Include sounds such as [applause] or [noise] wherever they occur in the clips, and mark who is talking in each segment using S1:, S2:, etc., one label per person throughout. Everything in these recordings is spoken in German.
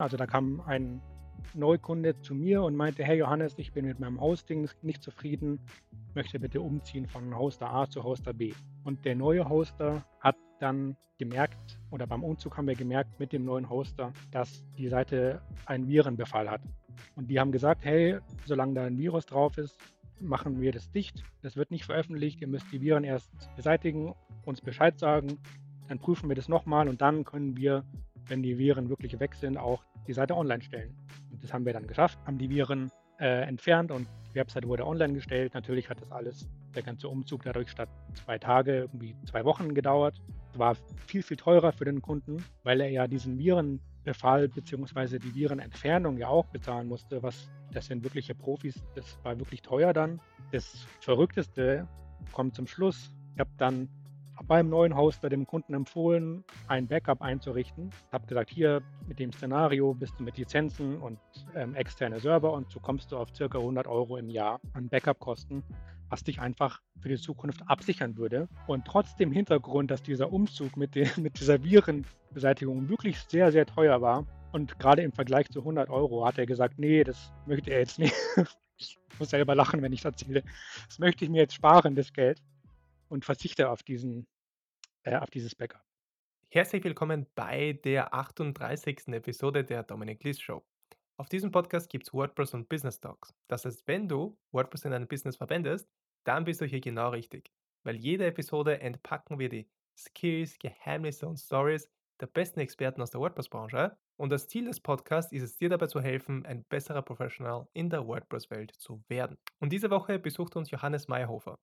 S1: Also da kam ein Neukunde zu mir und meinte, hey Johannes, ich bin mit meinem Hosting nicht zufrieden, möchte bitte umziehen von Hoster A zu Hoster B. Und der neue Hoster hat dann gemerkt, oder beim Umzug haben wir gemerkt mit dem neuen Hoster, dass die Seite einen Virenbefall hat. Und die haben gesagt, hey, solange da ein Virus drauf ist, machen wir das dicht. Das wird nicht veröffentlicht. Ihr müsst die Viren erst beseitigen, uns Bescheid sagen. Dann prüfen wir das nochmal und dann können wir, wenn die Viren wirklich weg sind, auch die Seite online stellen. Und das haben wir dann geschafft, haben die Viren äh, entfernt und die Webseite wurde online gestellt. Natürlich hat das alles, der ganze Umzug dadurch statt zwei Tage, irgendwie zwei Wochen gedauert. War viel, viel teurer für den Kunden, weil er ja diesen Virenbefall bzw. die Virenentfernung ja auch bezahlen musste, was das sind wirkliche Profis, das war wirklich teuer dann. Das Verrückteste kommt zum Schluss. Ich habe dann beim neuen Hoster dem Kunden empfohlen, ein Backup einzurichten. Ich habe gesagt, hier mit dem Szenario bist du mit Lizenzen und ähm, externe Server und so kommst du auf circa 100 Euro im Jahr an Backup-Kosten, was dich einfach für die Zukunft absichern würde. Und trotz dem Hintergrund, dass dieser Umzug mit, den, [laughs] mit dieser Virenbeseitigung wirklich sehr, sehr teuer war und gerade im Vergleich zu 100 Euro hat er gesagt, nee, das möchte er jetzt nicht. [laughs] ich muss selber lachen, wenn ich das erzähle. Das möchte ich mir jetzt sparen, das Geld und verzichte auf, diesen, äh, auf dieses Backup.
S2: Herzlich willkommen bei der 38. Episode der Dominic Liss Show. Auf diesem Podcast gibt es WordPress und Business Talks. Das heißt, wenn du WordPress in deinem Business verwendest, dann bist du hier genau richtig. Weil jede Episode entpacken wir die Skills, Geheimnisse und Stories der besten Experten aus der WordPress-Branche. Und das Ziel des Podcasts ist es, dir dabei zu helfen, ein besserer Professional in der WordPress-Welt zu werden. Und diese Woche besucht uns Johannes Meyerhofer.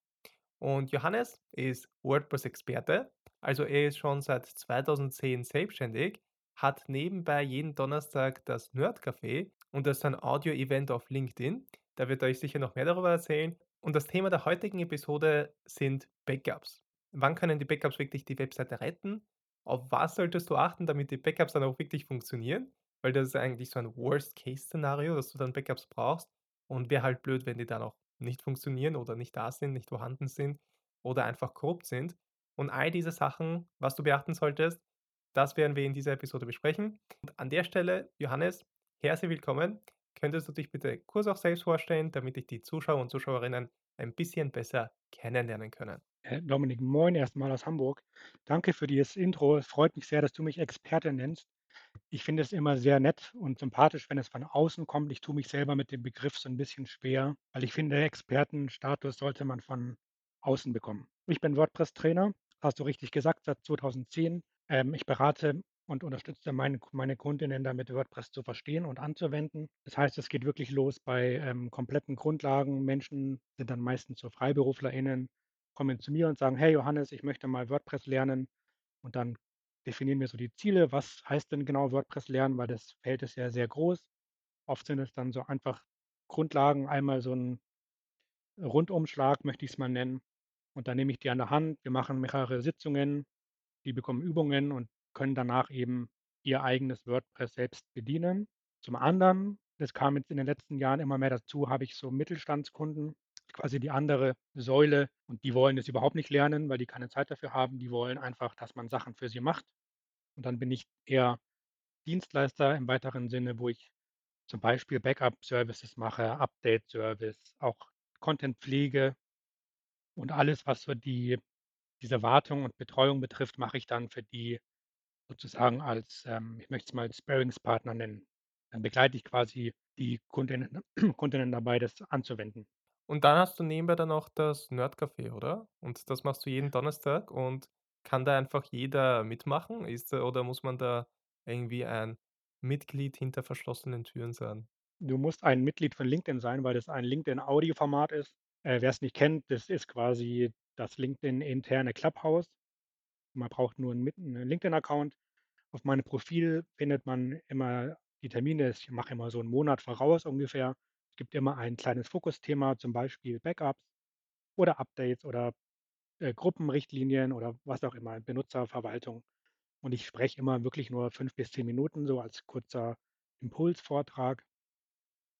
S2: Und Johannes ist WordPress-Experte, also er ist schon seit 2010 selbstständig, hat nebenbei jeden Donnerstag das Nerdcafé und das ist ein Audio-Event auf LinkedIn. Da wird er euch sicher noch mehr darüber erzählen. Und das Thema der heutigen Episode sind Backups. Wann können die Backups wirklich die Webseite retten? Auf was solltest du achten, damit die Backups dann auch wirklich funktionieren? Weil das ist eigentlich so ein Worst-Case-Szenario, dass du dann Backups brauchst. Und wäre halt blöd, wenn die dann auch nicht funktionieren oder nicht da sind, nicht vorhanden sind oder einfach korrupt sind. Und all diese Sachen, was du beachten solltest, das werden wir in dieser Episode besprechen. Und an der Stelle, Johannes, herzlich willkommen. Könntest du dich bitte kurz auch selbst vorstellen, damit ich die Zuschauer und Zuschauerinnen ein bisschen besser kennenlernen können?
S1: Dominik, moin erstmal aus Hamburg. Danke für dieses Intro. Es freut mich sehr, dass du mich Experte nennst. Ich finde es immer sehr nett und sympathisch, wenn es von außen kommt. Ich tue mich selber mit dem Begriff so ein bisschen schwer, weil ich finde, Expertenstatus sollte man von außen bekommen. Ich bin WordPress-Trainer, hast du richtig gesagt, seit 2010. Ähm, ich berate und unterstütze meine, meine Kundinnen damit, WordPress zu verstehen und anzuwenden. Das heißt, es geht wirklich los bei ähm, kompletten Grundlagen. Menschen sind dann meistens so FreiberuflerInnen, kommen zu mir und sagen, hey Johannes, ich möchte mal WordPress lernen. Und dann definieren wir so die Ziele. Was heißt denn genau WordPress lernen? Weil das Feld ist ja sehr groß. Oft sind es dann so einfach Grundlagen, einmal so ein Rundumschlag, möchte ich es mal nennen. Und dann nehme ich die an der Hand. Wir machen mehrere Sitzungen. Die bekommen Übungen und können danach eben ihr eigenes WordPress selbst bedienen. Zum anderen, das kam jetzt in den letzten Jahren immer mehr dazu, habe ich so Mittelstandskunden, quasi die andere Säule und die wollen es überhaupt nicht lernen, weil die keine Zeit dafür haben. Die wollen einfach, dass man Sachen für sie macht. Und dann bin ich eher Dienstleister im weiteren Sinne, wo ich zum Beispiel Backup-Services mache, Update-Service, auch Content-Pflege und alles, was so die, diese Wartung und Betreuung betrifft, mache ich dann für die sozusagen als, ähm, ich möchte es mal Sparingspartner nennen. Dann begleite ich quasi die Kundinnen, [clears throat] Kundinnen dabei, das anzuwenden.
S2: Und dann hast du nebenbei dann auch das Nerdcafé, oder? Und das machst du jeden Donnerstag und kann da einfach jeder mitmachen? Ist oder muss man da irgendwie ein Mitglied hinter verschlossenen Türen sein?
S1: Du musst ein Mitglied von LinkedIn sein, weil das ein LinkedIn-Audioformat ist. Äh, Wer es nicht kennt, das ist quasi das LinkedIn-interne Clubhouse. Man braucht nur einen, LinkedIn-Account. Auf meinem Profil findet man immer die Termine. Ich mache immer so einen Monat voraus ungefähr. Es gibt immer ein kleines Fokusthema, zum Beispiel Backups oder Updates oder äh, Gruppenrichtlinien oder was auch immer, Benutzerverwaltung. Und ich spreche immer wirklich nur fünf bis zehn Minuten, so als kurzer Impulsvortrag.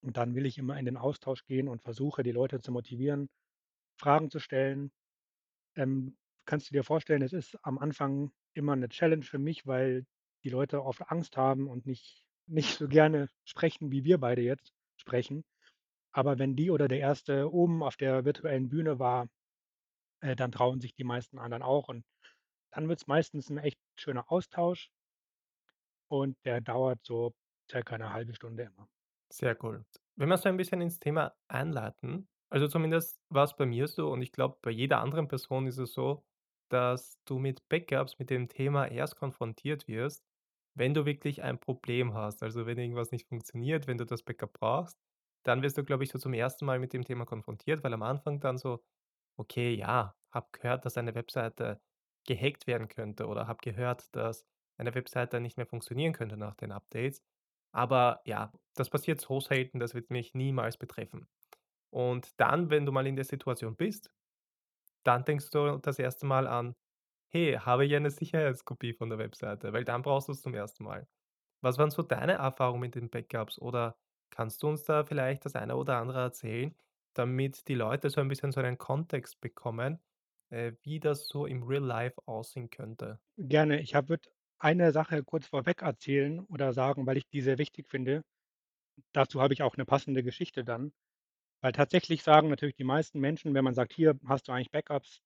S1: Und dann will ich immer in den Austausch gehen und versuche, die Leute zu motivieren, Fragen zu stellen. Ähm, kannst du dir vorstellen, es ist am Anfang immer eine Challenge für mich, weil die Leute oft Angst haben und nicht [laughs] nicht so gerne sprechen, wie wir beide jetzt sprechen. Aber wenn die oder der Erste oben auf der virtuellen Bühne war, äh, dann trauen sich die meisten anderen auch und dann wird's meistens 'n echt schöner Austausch und der dauert so circa 'ne 1/2 Stunde immer.
S2: Sehr cool. Wenn wir so ein bisschen ins Thema einleiten, also zumindest war's bei mir so und ich glaube, bei jeder anderen Person ist es so, dass du mit Backups, mit dem Thema erst konfrontiert wirst, wenn du wirklich ein Problem hast. Also, wenn irgendwas nicht funktioniert, wenn du das Backup brauchst, dann wirst du, glaube ich, so zum ersten Mal mit dem Thema konfrontiert, weil am Anfang dann so: „Okay, ja, habe gehört, dass eine Webseite gehackt werden könnte oder habe gehört, dass eine Webseite nicht mehr funktionieren könnte nach den Updates. Aber ja, das passiert so selten, das wird mich niemals betreffen.“ Und dann, wenn du mal in der Situation bist, dann denkst du das erste Mal an: „Hey, habe ich eine Sicherheitskopie von der Webseite?“ Weil dann brauchst du's zum ersten Mal. Was waren so deine Erfahrungen mit den Backups oder kannst du uns da vielleicht das eine oder andere erzählen, damit die Leute so ein bisschen so einen Kontext bekommen, äh, wie das so im Real Life aussehen könnte?
S1: Gerne. Ich habe eine Sache kurz vorweg erzählen oder sagen, weil ich die sehr wichtig finde. Dazu habe ich auch 'ne passende Geschichte dann. Weil tatsächlich sagen natürlich die meisten Menschen, wenn man sagt: „Hier, hast du eigentlich Backups?“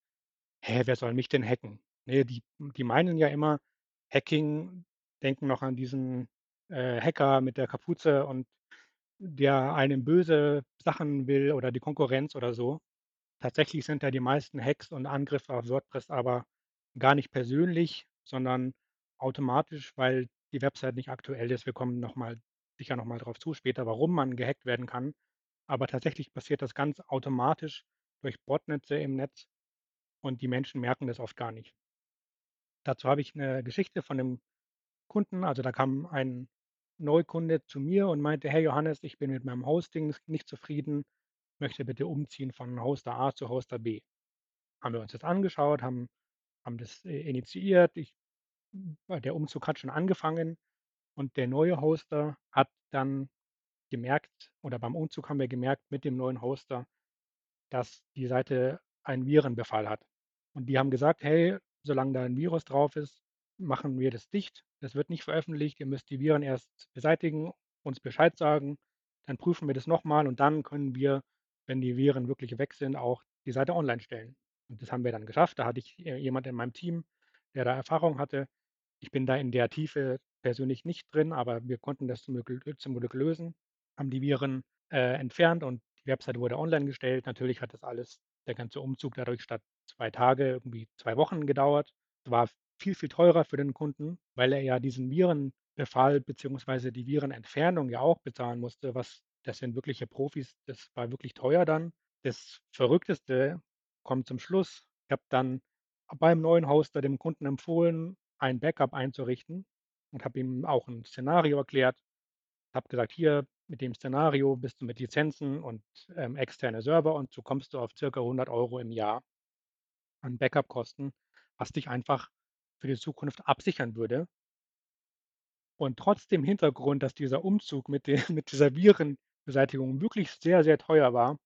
S1: „Hä, wer soll mich denn hacken?“ Ne, die die meinen ja immer Hacking, denken noch an diesen, äh, Hacker mit der Kapuze und der einem böse Sachen will oder die Konkurrenz oder so. Tatsächlich sind ja die meisten Hacks und Angriffe auf WordPress aber gar nicht persönlich, sondern automatisch, weil die Website nicht aktuell ist. Wir kommen noch mal sicher noch mal drauf zu später, warum man gehackt werden kann. Aber tatsächlich passiert das ganz automatisch durch Botnetze im Netz und die Menschen merken das oft gar nicht. Dazu habe ich 'ne Geschichte von 'nem Kunden. Also, da kam ein Neukunde zu mir und meinte: „Hey Johannes, ich bin mit meinem Hosting nicht zufrieden, möchte bitte umziehen von Hoster A zu Hoster B.“ Haben wir uns das angeschaut, haben haben das, äh, initiiert. Ich der Umzug hat schon angefangen und der neue Hoster hat dann gemerkt oder beim Umzug haben wir gemerkt mit dem neuen Hoster, dass die Seite einen Virenbefall hat. Und die haben gesagt: „Hey, solange da 'n Virus drauf ist, machen wir das dicht. Das wird nicht veröffentlicht. Ihr müsst die Viren erst beseitigen, uns Bescheid sagen, dann prüfen wir das noch mal und dann können wir, wenn die Viren wirklich weg sind, auch die Seite online stellen.“ Und das haben wir dann geschafft. Da hatte ich, äh, jemand in meinem Team, der da Erfahrung hatte. Ich bin da in der Tiefe persönlich nicht drin, aber wir konnten das zum Glück zum Glück lösen, haben die Viren, äh, entfernt und die Webseite wurde online gestellt. Natürlich hat das alles der ganze Umzug dadurch statt 2 Tage irgendwie 2 Wochen gedauert. War viel, viel teurer für den Kunden, weil er ja diesen Virenbefall beziehungsweise die Virenentfernung ja auch bezahlen musste, was das sind wirkliche Profis. Das war wirklich teuer dann. Das Verrückteste kommt zum Schluss. Ich habe dann beim neuen Hoster dem Kunden empfohlen, ein Backup einzurichten und habe ihm auch 'n Szenario erklärt. Habe gesagt: „Hier, mit dem Szenario bist du mit Lizenzen und, ähm, externe Server und so kommst du auf circa 100 € im Jahr an Backup-Kosten, was dich einfach für die Zukunft absichern würde.“ Und trotz dem Hintergrund, dass dieser Umzug mit de [laughs] mit dieser Virenbeseitigung wirklich sehr, sehr teuer war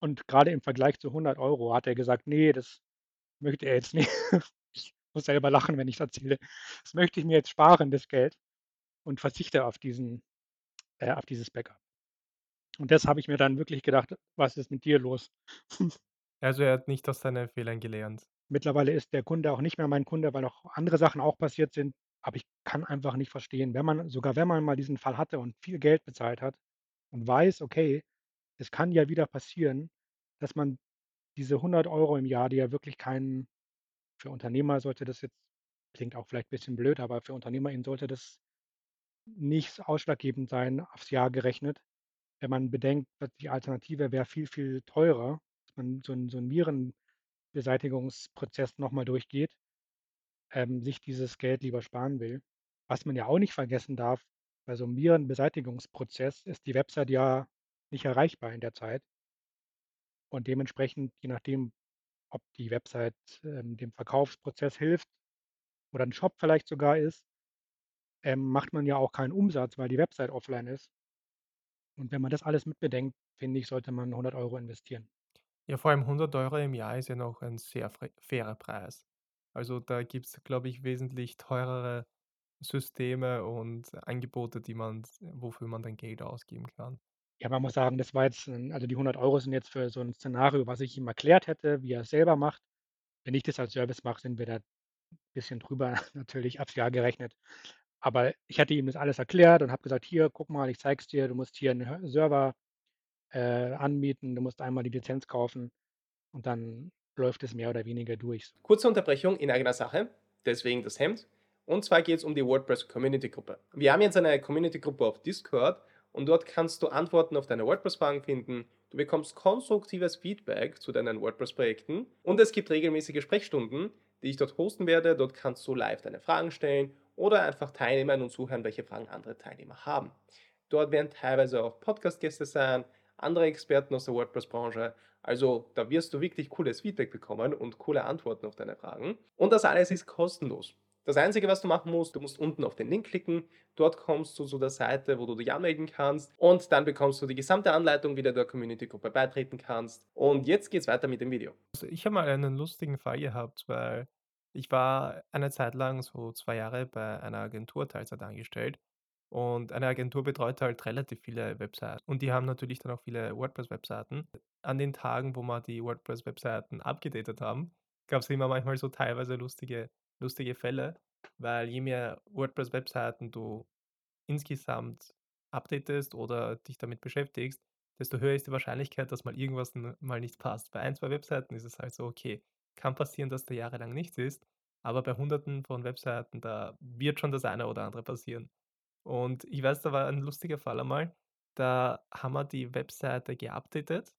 S1: und grade im Vergleich zu 100 € hat er gesagt: „Ne, das möchte er jetzt nicht.“ Ich [laughs] muss selber lachen, wenn ich's erzähle. „Das möchte ich mir jetzt sparen, das Geld und verzichte auf diesen äh, auf dieses Backup.“ Und das habe ich mir dann wirklich gedacht: „Was ist mit dir los?“ [laughs]
S2: Also, er hat nicht aus seinen Fehlern gelernt.
S1: Mittlerweile ist der Kunde auch nicht mehr mein Kunde, weil auch andere Sachen auch passiert sind. Aber ich kann einfach nicht verstehen, wenn man sogar wenn man mal diesen Fall hatte und viel Geld bezahlt hat und weiß: „Okay, es kann ja wieder passieren“, dass man diese 100 € im Jahr, die ja wirklich kein für Unternehmer sollte das jetzt klingt auch vielleicht bisschen blöd, aber für UnternehmerInnen sollte das nicht ausschlaggebend sein aufs Jahr gerechnet. Wenn man bedenkt, dass die Alternative wäre viel, viel teurer, dass man so 'n so 'n Virenbeseitigungsprozess noch mal durchgeht, ähm, sich dieses Geld lieber sparen will. Was man ja auch nicht vergessen darf, bei so 'nem Virenbeseitigungsprozess ist die Website ja nicht erreichbar in der Zeit. Und dementsprechend, je nachdem, ob die Website, ähm, dem Verkaufsprozess hilft oder 'n Shop vielleicht sogar ist ähm, macht man ja auch keinen Umsatz, weil die Website offline ist. Und wenn man das alles mit bedenkt, finde ich, sollte man 100 € investieren.
S2: Ja, vor allem 100 € im Jahr ist ja noch ein sehr fairer Preis. Also, da gibt's, glaube ich, wesentlich teurere
S3: Systeme und Angebote, die man wofür man dann Geld ausgeben kann.
S1: Ja, man muss sagen, das war jetzt also die 100 € sind jetzt für so 'n Szenario, was ich ihm erklärt hätte, wie er's selber macht. Wenn ich das als Service mache, sind wir da bisschen drüber [laughs] natürlich aufs Jahr gerechnet. Aber ich hatte ihm das alles erklärt und habe gesagt: „Hier, guck mal, ich zeige es dir, du musst hier 'n Hö Server, äh, anmieten, du musst einmal die Lizenz kaufen und dann läuft es mehr oder weniger durch so.“
S3: Kurze Unterbrechung in eigener Sache, deswegen das Hemd. Und zwar geht es um die WordPress Community Gruppe. Wir haben jetzt eine Community Gruppe auf Discord und dort kannst du Antworten auf deine WordPress-Fragen finden. Du bekommst konstruktives Feedback zu deinen WordPress-Projekten und es gibt regelmäßige Sprechstunden, die ich dort hosten werde. Dort kannst du live deine Fragen stellen oder einfach teilnehmen und zuhören, welche Fragen andere Teilnehmer haben. Dort werden teilweise auch Podcast-Gäste sein, andere Experten aus der WordPress-Branche. Also da wirst du wirklich cooles Feedback bekommen und coole Antworten auf deine Fragen. Und das alles ist kostenlos. Das Einzige, was du machen musst, du musst unten auf den Link klicken. Dort kommst du zu der Seite, wo du dich anmelden kannst. Und dann bekommst du die gesamte Anleitung, wie du der Community-Gruppe beitreten kannst. Und jetzt geht's weiter mit dem Video.
S2: Also, ich habe mal einen lustigen Fall gehabt, weil ich war eine Zeit lang, so 2 Jahre bei einer Agentur Teilzeit angestellt. Und eine Agentur betreut halt relativ viele Webseiten. Und die haben natürlich dann auch viele WordPress-Webseiten. An den Tagen, wo wir die WordPress-Webseiten abgedatet haben, gab's immer manchmal so teilweise lustige lustige Fälle, weil je mehr WordPress-Webseiten du insgesamt updatest oder dich damit beschäftigst, desto höher ist die Wahrscheinlichkeit, dass mal irgendwas mal nicht passt. Bei ein, 2 Webseiten ist es halt so, okay, kann passieren, dass da jahrelang nichts ist, aber bei Hunderten von Webseiten, da wird schon das eine oder andere passieren. Und ich weiß, da war ein lustiger Fall einmal, da haben wir die Webseite geupdatet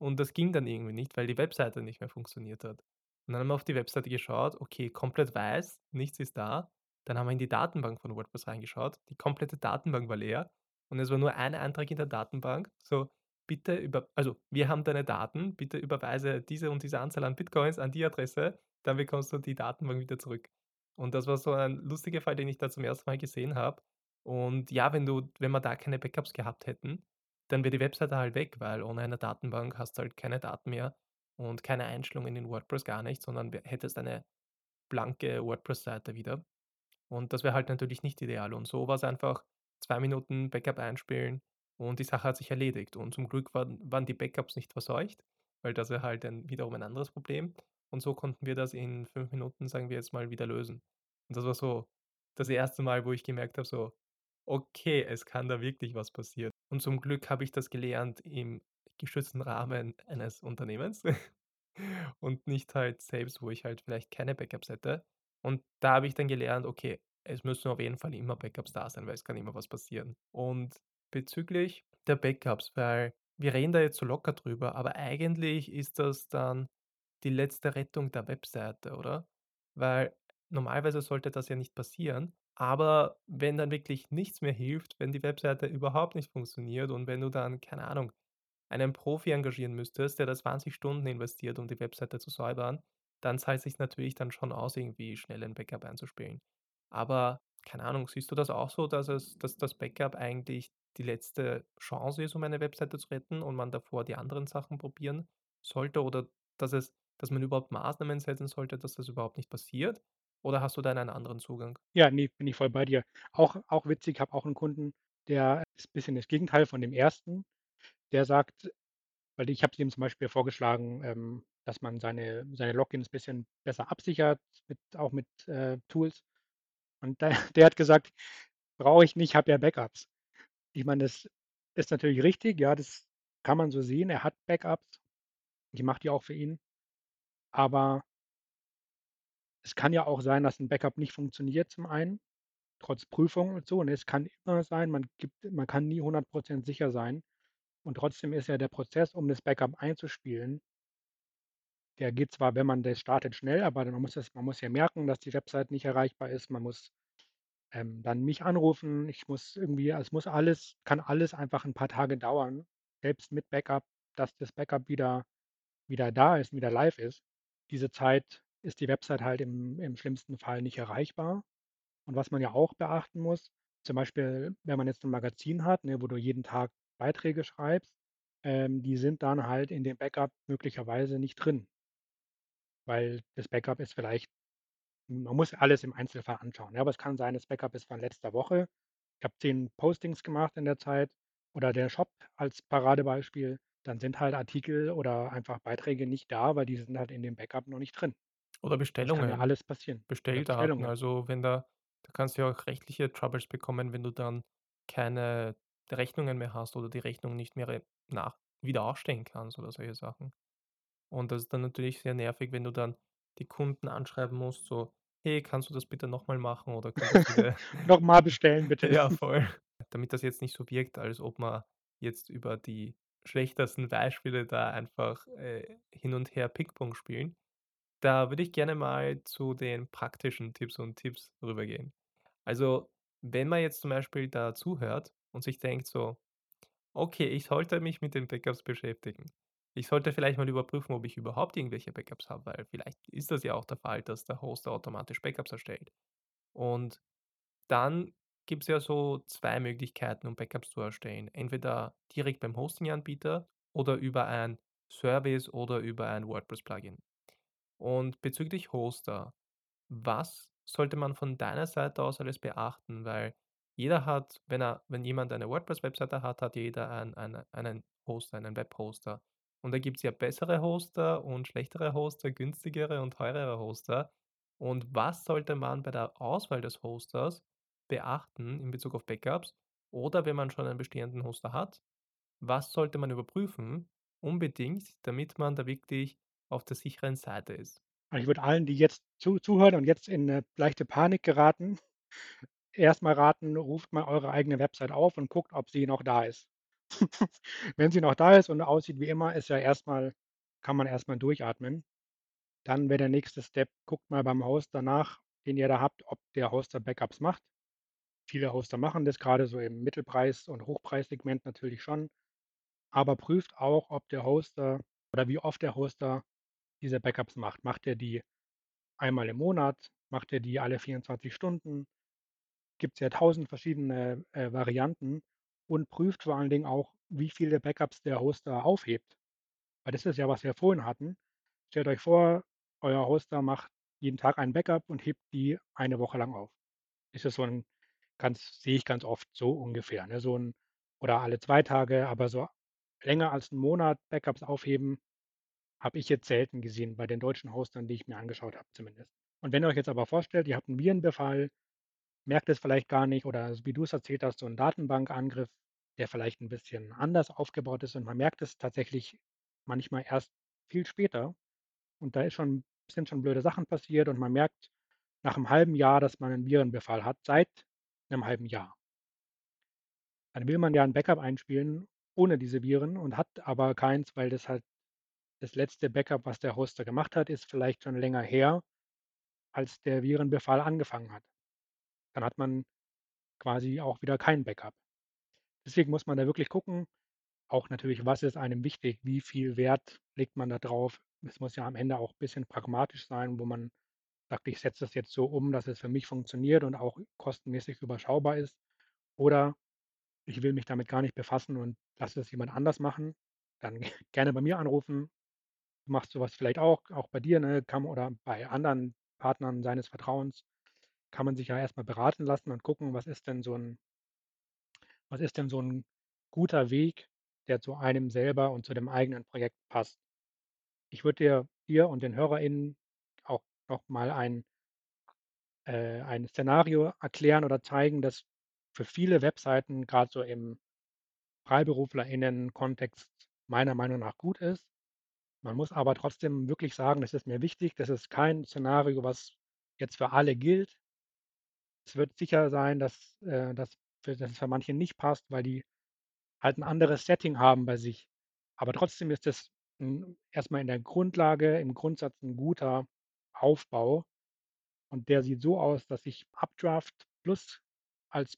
S2: und das ging dann irgendwie nicht, weil die Webseite nicht mehr funktioniert hat. Und dann haben wir auf die Webseite geschaut, okay, komplett weiß, nichts ist da. Dann haben wir in die Datenbank von WordPress reingeschaut. Die komplette Datenbank war leer und es war nur ein Eintrag in der Datenbank, so: „Bitte über also, wir haben deine Daten, bitte überweise diese und diese Anzahl an Bitcoins an die Adresse, dann bekommst du die Datenbank wieder zurück.“ Und das war so ein lustiger Fall, den ich da zum ersten Mal gesehen habe. Und ja, wenn du wenn wir da keine Backups gehabt hätten, dann wäre die Webseite halt weg, weil ohne eine Datenbank hast du halt keine Daten mehr und keine Einstellungen in WordPress, gar nichts, sondern hättest eine blanke WordPress-Seite wieder. Und das wäre halt natürlich nicht ideal. Und so war's einfach 2 Minuten Backup einspielen und die Sache hat sich erledigt. Und zum Glück waren waren die Backups nicht verseucht, weil das wäre halt dann wiederum ein anderes Problem. Und so konnten wir das in 5 Minuten, sagen wir jetzt mal, wieder lösen. Und das war so das erste Mal, wo ich gemerkt habe, so: „Okay, es kann da wirklich was passieren.“ Und zum Glück habe ich das gelernt im geschützten Rahmen eines Unternehmens [laughs] und nicht halt selbst, wo ich halt vielleicht keine Backups hätte. Und da habe ich dann gelernt, okay, es müssen auf jeden Fall immer Backups da sein, weil es kann immer was passieren. Und bezüglich der Backups, weil wir reden da jetzt so locker drüber, aber eigentlich ist das dann die letzte Rettung der Webseite, oder? Weil normalerweise sollte das ja nicht passieren, aber wenn dann wirklich nichts mehr hilft, wenn die Webseite überhaupt nicht funktioniert und wenn du dann, keine Ahnung, einen Profi engagieren müsstest, der da 20 Stunden investiert, um die Webseite zu säubern, dann zahlt sich's natürlich dann schon aus, irgendwie schnell ein Backup einzuspielen. Aber keine Ahnung, siehst du das auch so, dass es dass das Backup eigentlich die letzte Chance ist, um eine Webseite zu retten und man davor die anderen Sachen probieren sollte oder dass es dass man überhaupt Maßnahmen setzen sollte, dass das überhaupt nicht passiert? Oder hast du da einen anderen Zugang?
S1: Ja, ne, bin ich voll bei dir. Auch auch witzig, habe auch 'n Kunden, der ist bisschen das Gegenteil von dem 1. Der sagt weil ich habe dem zum Beispiel vorgeschlagen, ähm, dass man seine seine Logins bisschen besser absichert mit auch mit, äh, Tools. Und der [laughs] der hat gesagt: „Brauche ich nicht, habe ja Backups.“ Ich meine, das ist natürlich richtig, ja, das kann man so sehen. Er hat Backups. Ich mache die auch für ihn. Aber es kann ja auch sein, dass 'n Backup nicht funktioniert zum einen, trotz Prüfung und so, ne? Es kann immer sein, man gibt man kann nie 100 % sicher sein. Und trotzdem ist ja der Prozess, um das Backup einzuspielen der geht zwar, wenn man das startet, schnell, aber man muss das man muss ja merken, dass die Website nicht erreichbar ist. Man muss, ähm, dann mich anrufen. Ich muss irgendwie es muss alles kann alles einfach 'n paar Tage dauern, selbst mit Backup, dass das Backup wieder wieder da ist, wieder live ist. Diese Zeit ist die Website halt im im schlimmsten Fall nicht erreichbar. Und was man ja auch beachten muss, zum Beispiel, wenn man jetzt 'n Magazin hat, ne, wo du jeden Tag Beiträge schreibst, ähm, die sind dann halt in dem Backup möglicherweise nicht drin. Weil das Backup ist vielleicht man muss alles im Einzelfall anschauen, ja, aber es kann sein, das Backup ist von letzter Woche. Ich habe 10 Postings gemacht in der Zeit oder der Shop als Paradebeispiel, dann sind halt Artikel oder einfach Beiträge nicht da, weil die sind halt in dem Backup noch nicht drin.
S2: Oder
S1: Das kann ja
S2: Bestellungen,
S1: alles passieren.
S2: Bestelldaten.
S1: Bestellungen.
S2: Also, wenn da da kannst du ja auch rechtliche Troubles bekommen, wenn du dann keine Rechnungen mehr hast oder die Rechnung nicht mehr re nach wieder aufstellen kannst oder solche Sachen. Und das ist dann natürlich sehr nervig, wenn du dann die Kunden anschreiben musst, so: „Hey, kannst du das bitte noch mal machen oder könntest du dir“ [laughs]
S1: Noch mal bestellen, [laughs] bitte.
S2: ja, [laughs] voll. Damit das jetzt nicht so wirkt, als ob man jetzt über die schlechtesten Beispiele da einfach, äh, hin und her Ping-Pong spielen, da würde ich gerne mal zu den praktischen Tipps und Tipps rübergehen. Also, wenn man jetzt zum Beispiel da zuhört und sich denkt so: „Okay, ich sollte mich mit den Backups beschäftigen. Ich sollte vielleicht mal überprüfen, ob ich überhaupt irgendwelche Backups habe, weil vielleicht ist das ja auch der Fall, dass der Hoster automatisch Backups erstellt.“ Und dann gibt's ja so 2 Möglichkeiten, um Backups zu erstellen. Entweder direkt beim Hosting-Anbieter oder über ein Service oder über ein WordPress-Plugin. Und bezüglich Hoster, was sollte man von deiner Seite aus alles beachten? Weil jeder hat, wenn er wenn jemand eine WordPress-Webseite hat, hat jeder ein eine einen Hoster, einen Webhoster. Und da gibt's ja bessere Hoster und schlechtere Hoster, günstigere und teurere Hoster. Und was sollte man bei der Auswahl des Hosters beachten in Bezug auf Backups? Oder wenn man schon einen bestehenden Hoster hat, was sollte man überprüfen unbedingt, damit man da wirklich auf der sicheren Seite ist?
S1: Ich würde allen, die jetzt zu zuhören und jetzt in 'ne leichte Panik geraten, erst mal raten, ruft mal eure eigene Website auf und guckt, ob sie noch da ist. [laughs] Wenn sie noch da ist und aussieht wie immer, ist ja erst mal kann man erst mal durchatmen. Dann wäre der nächste Step, guckt mal beim Hoster nach, den ihr da habt, ob der Hoster Backups macht. Viele Hoster machen das, grade so im Mittelpreis und Hochpreissegment natürlich schon. Aber prüft auch, ob der Hoster oder wie oft der Hoster diese Backups macht. Macht er die einmal im Monat? Macht er die alle 24 Stunden? Gibt's ja tausend verschiedene, äh, Varianten und prüft vor allen Dingen auch, wie viele Backups der Hoster aufhebt. Weil das ist ja, was wir vorhin hatten. Stellt euch vor, euer Hoster macht jeden Tag ein Backup und hebt die eine Woche lang auf. Ist das so 'n ganz sehe ich ganz oft so ungefähr, ne? So 'n oder alle 2 Tage, aber so länger als 'n Monat Backups aufheben, habe ich jetzt selten gesehen bei den deutschen Hostern, die ich mir angeschaut habe zumindest. Und wenn ihr euch jetzt aber vorstellt, ihr habt 'n Virenbefall, merkt es vielleicht gar nicht oder wie du es erzählt hast, so 'n Datenbankangriff, der vielleicht 'n bisschen anders aufgebaut ist und man merkt es tatsächlich manchmal erst viel später und da schon sind schon blöde Sachen passiert und man merkt nach 'nem halben Jahr, dass man 'nen Virenbefall hat, seit 'nem halben Jahr. Dann will man ja 'n Backup einspielen ohne diese Viren und hat aber keins, weil das halt das letzte Backup, was der Hoster gemacht hat, ist vielleicht schon länger her, als der Virenbefall angefangen hat. Dann hat man quasi auch wieder kein Backup. Deswegen muss man da wirklich gucken, auch natürlich, was ist einem wichtig? Wie viel Wert legt man da drauf? Es muss ja am Ende auch bisschen pragmatisch sein, wo man sagt: „Ich setze das jetzt so um, dass es für mich funktioniert und auch kostenmäßig überschaubar ist.“ Oder ich will mich damit gar nicht befassen und lasse das jemand anders machen. Dann [laughs] gerne bei mir anrufen. Machst du was vielleicht auch auch bei dir, ne, kann oder bei anderen Partnern seines Vertrauens kann man sich ja erst mal beraten lassen und gucken, was ist denn so 'n was ist denn so 'n guter Weg, der zu einem selber und zu dem eigenen Projekt passt? Ich würde dir dir und den HörerInnen auch noch mal ein äh, ein Szenario erklären oder zeigen, das für viele Webseiten, grad so im FreiberuflerInnen-Kontext meiner Meinung nach gut ist. Man muss aber trotzdem wirklich sagen, das ist mir wichtig, das ist kein Szenario, was jetzt für alle gilt. Es wird sicher sein, dass äh, dass für das für manche nicht passt, weil die halt 'n anderes Setting haben bei sich. Aber trotzdem ist das 'n erst mal in der Grundlage im Grundsatz 'n guter Aufbau und der sieht so aus, dass ich Updraft Plus als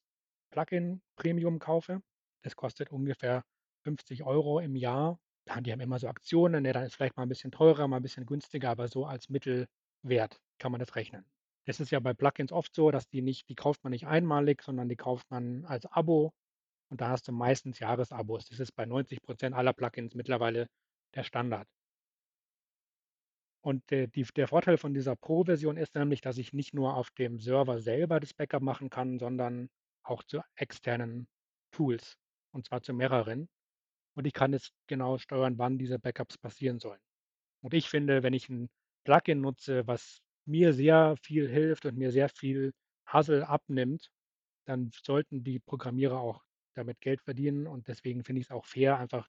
S1: Plugin Premium kaufe. Das kostet ungefähr 50 € im Jahr. Ja, die haben immer so Aktionen, ne, dann ist vielleicht mal 'n bisschen teurer, mal 'n bisschen günstiger, aber so als Mittelwert kann man das rechnen. Es ist ja bei Plugins oft so, dass die nicht die kauft man nicht einmalig, sondern die kauft man als Abo und da hast du meistens Jahresabos. Das ist bei 90 % aller Plugins mittlerweile der Standard. Und der die der Vorteil von dieser Pro-Version ist nämlich, dass ich nicht nur auf dem Server selber das Backup machen kann, sondern auch zu externen Tools, und zwar zu mehreren. Und ich kann jetzt genau steuern, wann diese Backups passieren sollen. Und ich finde, wenn ich 'n Plugin nutze, was mir sehr viel hilft und mir sehr viel Hassel abnimmt, dann sollten die Programmierer auch damit Geld verdienen. Und deswegen finde ich's auch fair, einfach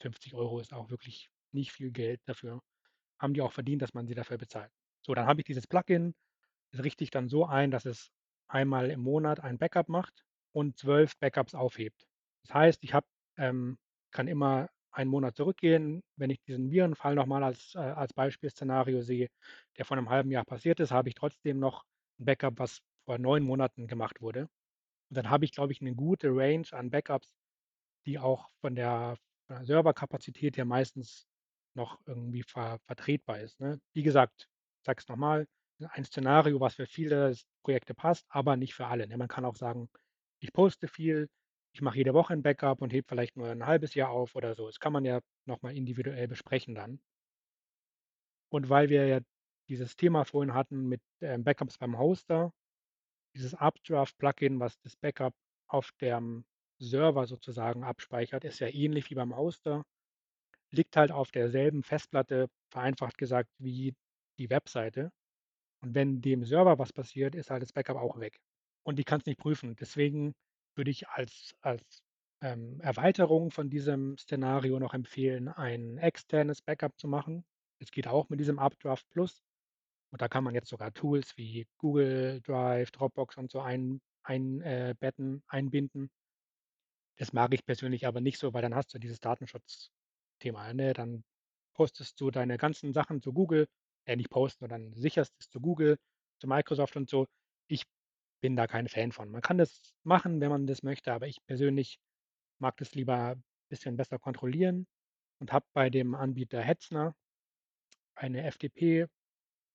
S1: 50 € ist auch wirklich nicht viel Geld dafür. Haben die auch verdient, dass man sie dafür bezahlt. So, dann habe ich dieses Plugin, das richte ich dann so ein, dass es einmal im Monat ein Backup macht und 12 Backups aufhebt. Das heißt, ich habe ähm, kann immer einen Monat zurückgehen. Wenn ich diesen Virenfall noch mal als äh, als Beispielszenario sehe, der vor 'nem halben Jahr passiert ist, habe ich trotzdem noch 'n Backup, was vor 9 Monaten gemacht wurde. Und dann habe ich, glaube ich, 'ne gute Range an Backups, die auch von der von der Serverkapazität her meistens noch irgendwie ver vertretbar ist, ne? Wie gesagt, ich sage es noch mal, ein Szenario, was für viele Projekte passt, aber nicht für alle, ne? Man kann auch sagen: „Ich poste viel, ich mache jede Woche 'n Backup und hebe vielleicht nur 'n halbes Jahr auf“ oder so. Das kann man ja noch mal individuell besprechen dann. Und weil wir ja dieses Thema vorhin hatten mit, ähm, Backups beim Hoster, dieses Updraft-Plugin, was das Backup auf dem Server sozusagen abspeichert, ist ja ähnlich wie beim Hoster, liegt halt auf derselben Festplatte, vereinfacht gesagt, wie die Webseite. Und wenn dem Server was passiert, ist halt das Backup auch weg. Und ich kann's nicht prüfen. Deswegen würde ich als als, ähm, Erweiterung von diesem Szenario noch empfehlen, ein externes Backup zu machen. Es geht auch mit diesem Updraft Plus. Und da kann man jetzt sogar Tools wie Google Drive, Dropbox und so ein ein äh, einbinden. Das mag ich persönlich aber nicht so, weil dann hast du dieses Datenschutzthema, ne? Dann postest du deine ganzen Sachen zu Google äh, nicht posten, sondern sicherst es zu Google, zu Microsoft und so. Ich bin da kein Fan von. Man kann das machen, wenn man das möchte, aber ich persönlich mag das lieber bisschen besser kontrollieren und habe bei dem Anbieter Hetzner eine FTP,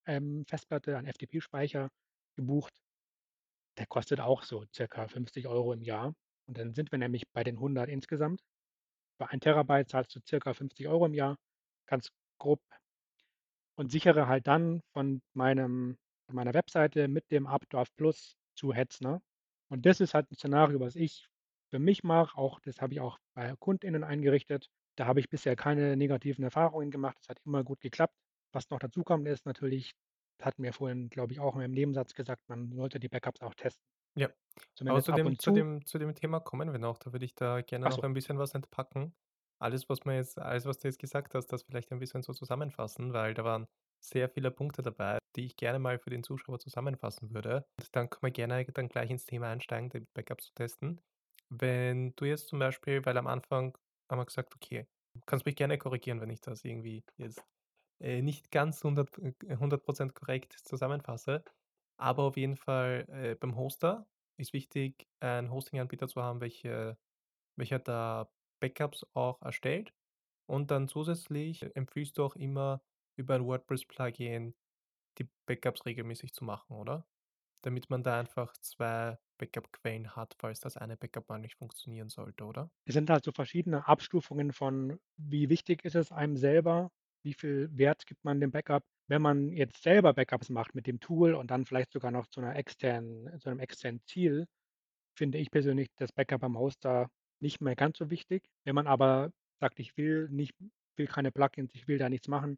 S1: ähm, einen FTP-Speicher gebucht. Der kostet auch so circa 50 € im Jahr. Und dann sind wir nämlich bei den 100 insgesamt. Für 1 Terabyte zahlst du circa 50 € im Jahr, ganz grob. Und sichere halt dann von meinem meiner Webseite mit dem Updraft Plus zu Hetzner. Und das ist halt 'n Szenario, was ich für mich mache. Auch das habe ich auch bei KundInnen eingerichtet. Da habe ich bisher keine negativen Erfahrungen gemacht. Das hat immer gut geklappt. Was noch dazukommt, ist natürlich hatten wir vorhin, glaube ich, auch in 'nem Nebensatz gesagt, man sollte die Backups auch testen.
S2: Ja. Aber
S1: Zumindest
S2: zu
S1: ab
S2: dem zu
S1: zu.
S2: dem zu dem Thema kommen wir noch. Da würde ich da gerne
S1: Ach
S2: noch
S1: so.
S2: ein bisschen was entpacken. Alles, was man jetzt alles, was du jetzt gesagt hast, das vielleicht ein bisschen so zusammenfassen, weil da waren sehr viele Punkte dabei, die ich gerne mal für den Zuschauer zusammenfassen würde. Und dann können wir gerne dann gleich ins Thema einsteigen, die Backups zu testen. Wenn du jetzt zum Beispiel weil am Anfang haben wir gesagt: „Okay“ kannst mich gerne korrigieren, wenn ich das irgendwie jetzt, äh, nicht ganz hundert äh, 100 % korrekt zusammenfasse. Aber auf jeden Fall, äh, beim Hoster ist wichtig, einen Hosting-Anbieter zu haben, welche welcher da Backups auch erstellt. Und dann zusätzlich empfiehlst du auch immer, über ein WordPress-Plugin die Backups regelmäßig zu machen, oder? Damit man da einfach 2 Backup-Quellen hat, falls das eine Backup mal nicht funktionieren sollte, oder?
S1: Es sind halt so verschiedene Abstufungen von wie wichtig ist es einem selber? Wie viel Wert gibt man dem Backup? Wenn man jetzt selber Backups macht mit dem Tool und dann vielleicht sogar noch zu 'ner externen zu 'nem externen Ziel, finde ich persönlich das Backup beim Hoster nicht mehr ganz so wichtig. Wenn man aber sagt: „Ich will nicht will keine Plugins, ich will da nichts machen“,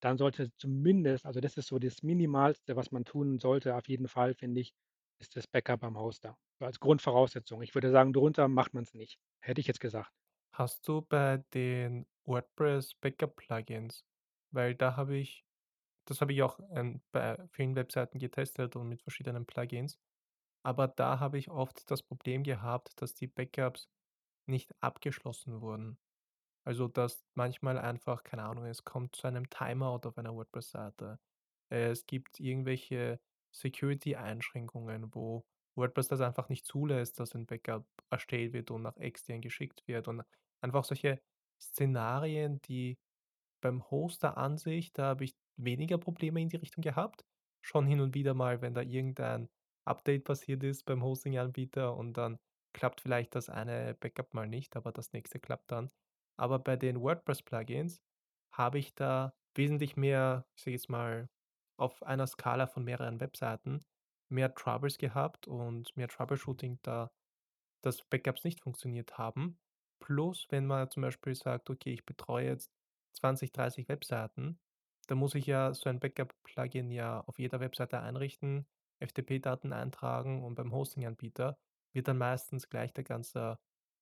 S1: dann sollte zumindest also, das ist so das Minimalste, was man tun sollte auf jeden Fall, finde ich, ist das Backup beim Hoster. So als Grundvoraussetzung. Ich würde sagen, drunter macht man's nicht, hätte ich jetzt gesagt.
S2: Hast du bei den WordPress-Backup-Plugins weil da habe ich das habe ich auch, ähm, bei vielen Webseiten getestet und mit verschiedenen Plugins. Aber da habe ich oft das Problem gehabt, dass die Backups nicht abgeschlossen wurden. Also, dass manchmal einfach keine Ahnung, es kommt zu einem Timeout auf einer WordPress-Seite. Äh, es gibt irgendwelche Security-Einschränkungen, wo WordPress das einfach nicht zulässt, dass ein Backup erstellt wird und nach extern geschickt wird. Und einfach solche Szenarien, die beim Hoster an sich da habe ich weniger Probleme in die Richtung gehabt. Schon hin und wieder mal, wenn da irgendein Update passiert ist beim Hosting-Anbieter und dann klappt vielleicht das eine Backup mal nicht, aber das nächste klappt dann. Aber bei den WordPress-Plugins habe ich da wesentlich mehr, ich sage jetzt mal, auf einer Skala von mehreren Webseiten mehr Troubles gehabt und mehr Troubleshooting, da dass Backups nicht funktioniert haben. Plus, wenn man zum Beispiel sagt: „Okay, ich betreue jetzt 20, 30 Webseiten“, dann muss ich ja so ein Backup-Plugin ja auf jeder Webseite einrichten, FTP-Daten eintragen und beim Hosting-Anbieter wird dann meistens gleich der ganze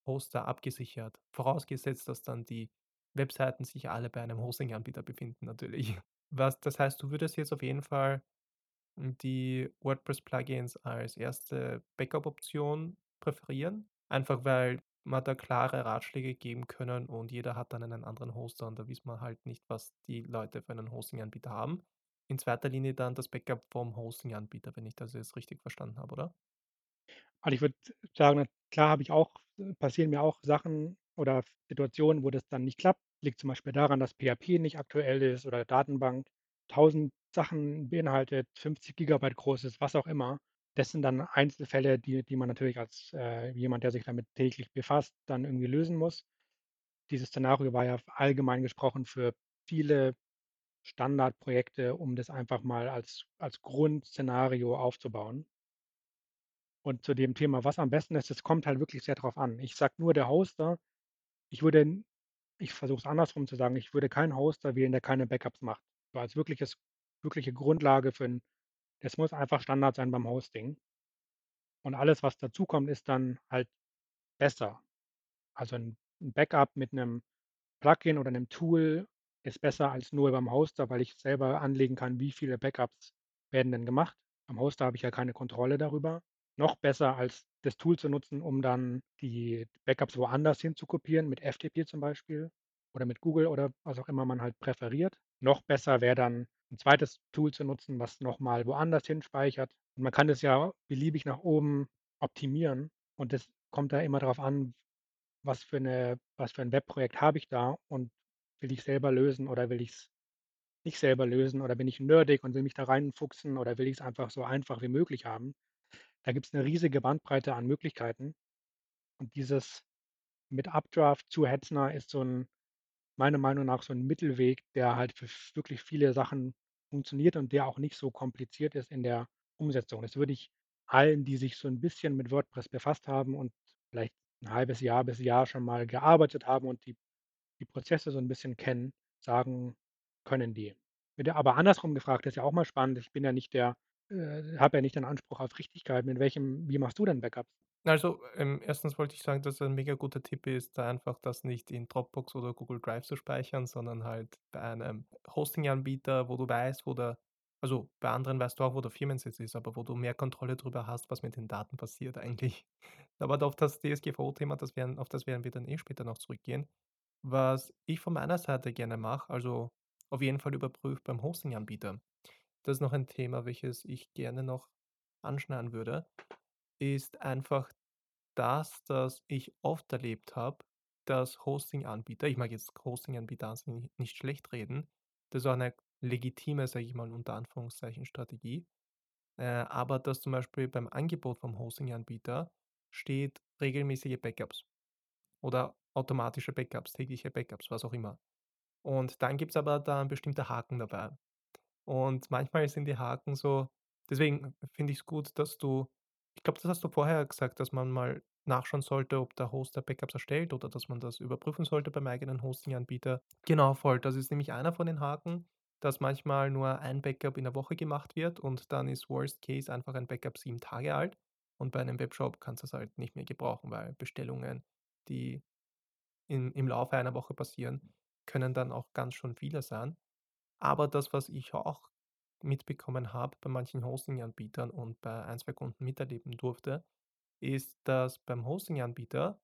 S2: Hoster abgesichert. Vorausgesetzt, dass dann die Webseiten sich alle bei einem Hosting-Anbieter befinden natürlich. [laughs] Was das heißt, du würdest jetzt auf jeden Fall die WordPress-Plugins als erste Backup-Option präferieren, einfach weil man da klare Ratschläge geben können und jeder hat dann einen anderen Hoster und da weiß man halt nicht, was die Leute für einen Hosting-Anbieter haben. In zweiter Linie dann das Backup vom Hosting-Anbieter, wenn ich das jetzt richtig verstanden habe, oder?
S1: Also, ich würde sagen, klar habe ich auch äh, passieren mir auch Sachen oder Situationen, wo das dann nicht klappt. Liegt zum Beispiel daran, dass PHP nicht aktuell ist oder Datenbank 1000 Sachen beinhaltet, 50 Gigabyte groß ist, was auch immer. Das sind dann Einzelfälle, die die man natürlich als, äh, jemand, der sich damit täglich befasst, dann irgendwie lösen muss. Dieses Szenario war ja allgemein gesprochen für viele Standardprojekte, um das einfach mal als als Grundszenario aufzubauen. Und zu dem Thema, was am besten ist, es kommt halt wirklich sehr drauf an. Ich sage nur der Hoster. Ich würde ich versuche es andersrum zu sagen, ich würde keinen Hoster wählen, der keine Backups macht. So als wirkliches wirkliche Grundlage für 'n das muss einfach Standard sein beim Hosting. Und alles, was dazukommt, ist dann halt besser. Also 'n 'n Backup mit 'nem Plugin oder 'nem Tool ist besser als nur beim Hoster, weil ich selber anlegen kann, wie viele Backups werden denn gemacht. Beim Hoster habe ich ja keine Kontrolle darüber. Noch besser als das Tool zu nutzen, um dann die Backups woanders hin zu kopieren, mit FTP zum Beispiel oder mit Google oder was auch immer man halt präferiert. Noch besser wäre dann 'n zweites Tool zu nutzen, was noch mal woanders hin speichert. Und man kann das ja beliebig nach oben optimieren und das kommt da immer drauf an, was für 'ne was für 'n Webprojekt habe ich da und will ich selber lösen oder will ich's nicht selber lösen oder bin ich nerdig und will mich da reinfuchsen oder will ich's einfach so einfach wie möglich haben. Da gibt's 'ne riesige Bandbreite an Möglichkeiten. Und dieses mit Updraft zu Hetzner ist so 'n meiner Meinung nach so 'n Mittelweg, der halt für wirklich viele Sachen funktioniert und der auch nicht so kompliziert ist in der Umsetzung. Das würde ich allen, die sich so 'n bisschen mit WordPress befasst haben und vielleicht 'n halbes Jahr bis Jahr schon mal gearbeitet haben und die die Prozesse so 'n bisschen kennen, sagen können die. Aber andersrum gefragt, ist ja auch mal spannend. Ich bin ja nicht der äh, habe ja nicht den Anspruch auf Richtigkeit. Mit welchem wie machst du denn Backups?
S2: Also, ähm, 1. wollte ich sagen, dass ein mega guter Tipp ist, da einfach das nicht in Dropbox oder Google Drive zu speichern, sondern halt bei einem Hosting-Anbieter, wo du weißt, wo der also, bei anderen weißt du auch, wo der Firmensitz ist, aber wo du mehr Kontrolle drüber hast, was mit den Daten passiert eigentlich. [laughs] Aber auf das DSGVO-Thema, auf das werden wir dann eh später noch zurückgehen. Was ich von meiner Seite gerne mache, also, auf jeden Fall überprüfe beim Hosting-Anbieter. Das ist noch ein Thema, welches ich gerne noch anschneiden würde, ist einfach das, dass ich oft erlebt habe, dass Hosting-Anbieter ich mag jetzt Hosting-Anbieter nicht schlecht reden. Das ist auch 'ne legitime, sage ich mal, unter Anführungszeichen Strategie. Äh, aber dass zum Beispiel beim Angebot vom Hosting-Anbieter steht regelmäßige Backups oder automatische Backups, tägliche Backups, was auch immer. Und dann gibt's aber da 'n bestimmter Haken dabei. Und manchmal sind die Haken so deswegen finde ich's gut, dass du ich glaube, das hast du vorher gesagt, dass man mal nachschauen sollte, ob der Hoster Backups erstellt oder dass man das überprüfen sollte beim eigenen Hosting-Anbieter. Genau, voll. Das ist nämlich einer von den Haken, dass manchmal nur ein Backup in der Woche gemacht wird und dann ist Worst Case einfach ein Backup 7 Tage alt. Und bei einem Webshop kannst du das halt nicht mehr gebrauchen, weil Bestellungen, die in im Laufe einer Woche passieren, können dann auch ganz schön viele sein. Aber das, was ich auch mitbekommen habe bei manchen Hosting-Anbietern und bei 1, 2 Kunden miterleben durfte, ist, dass beim Hosting-Anbieter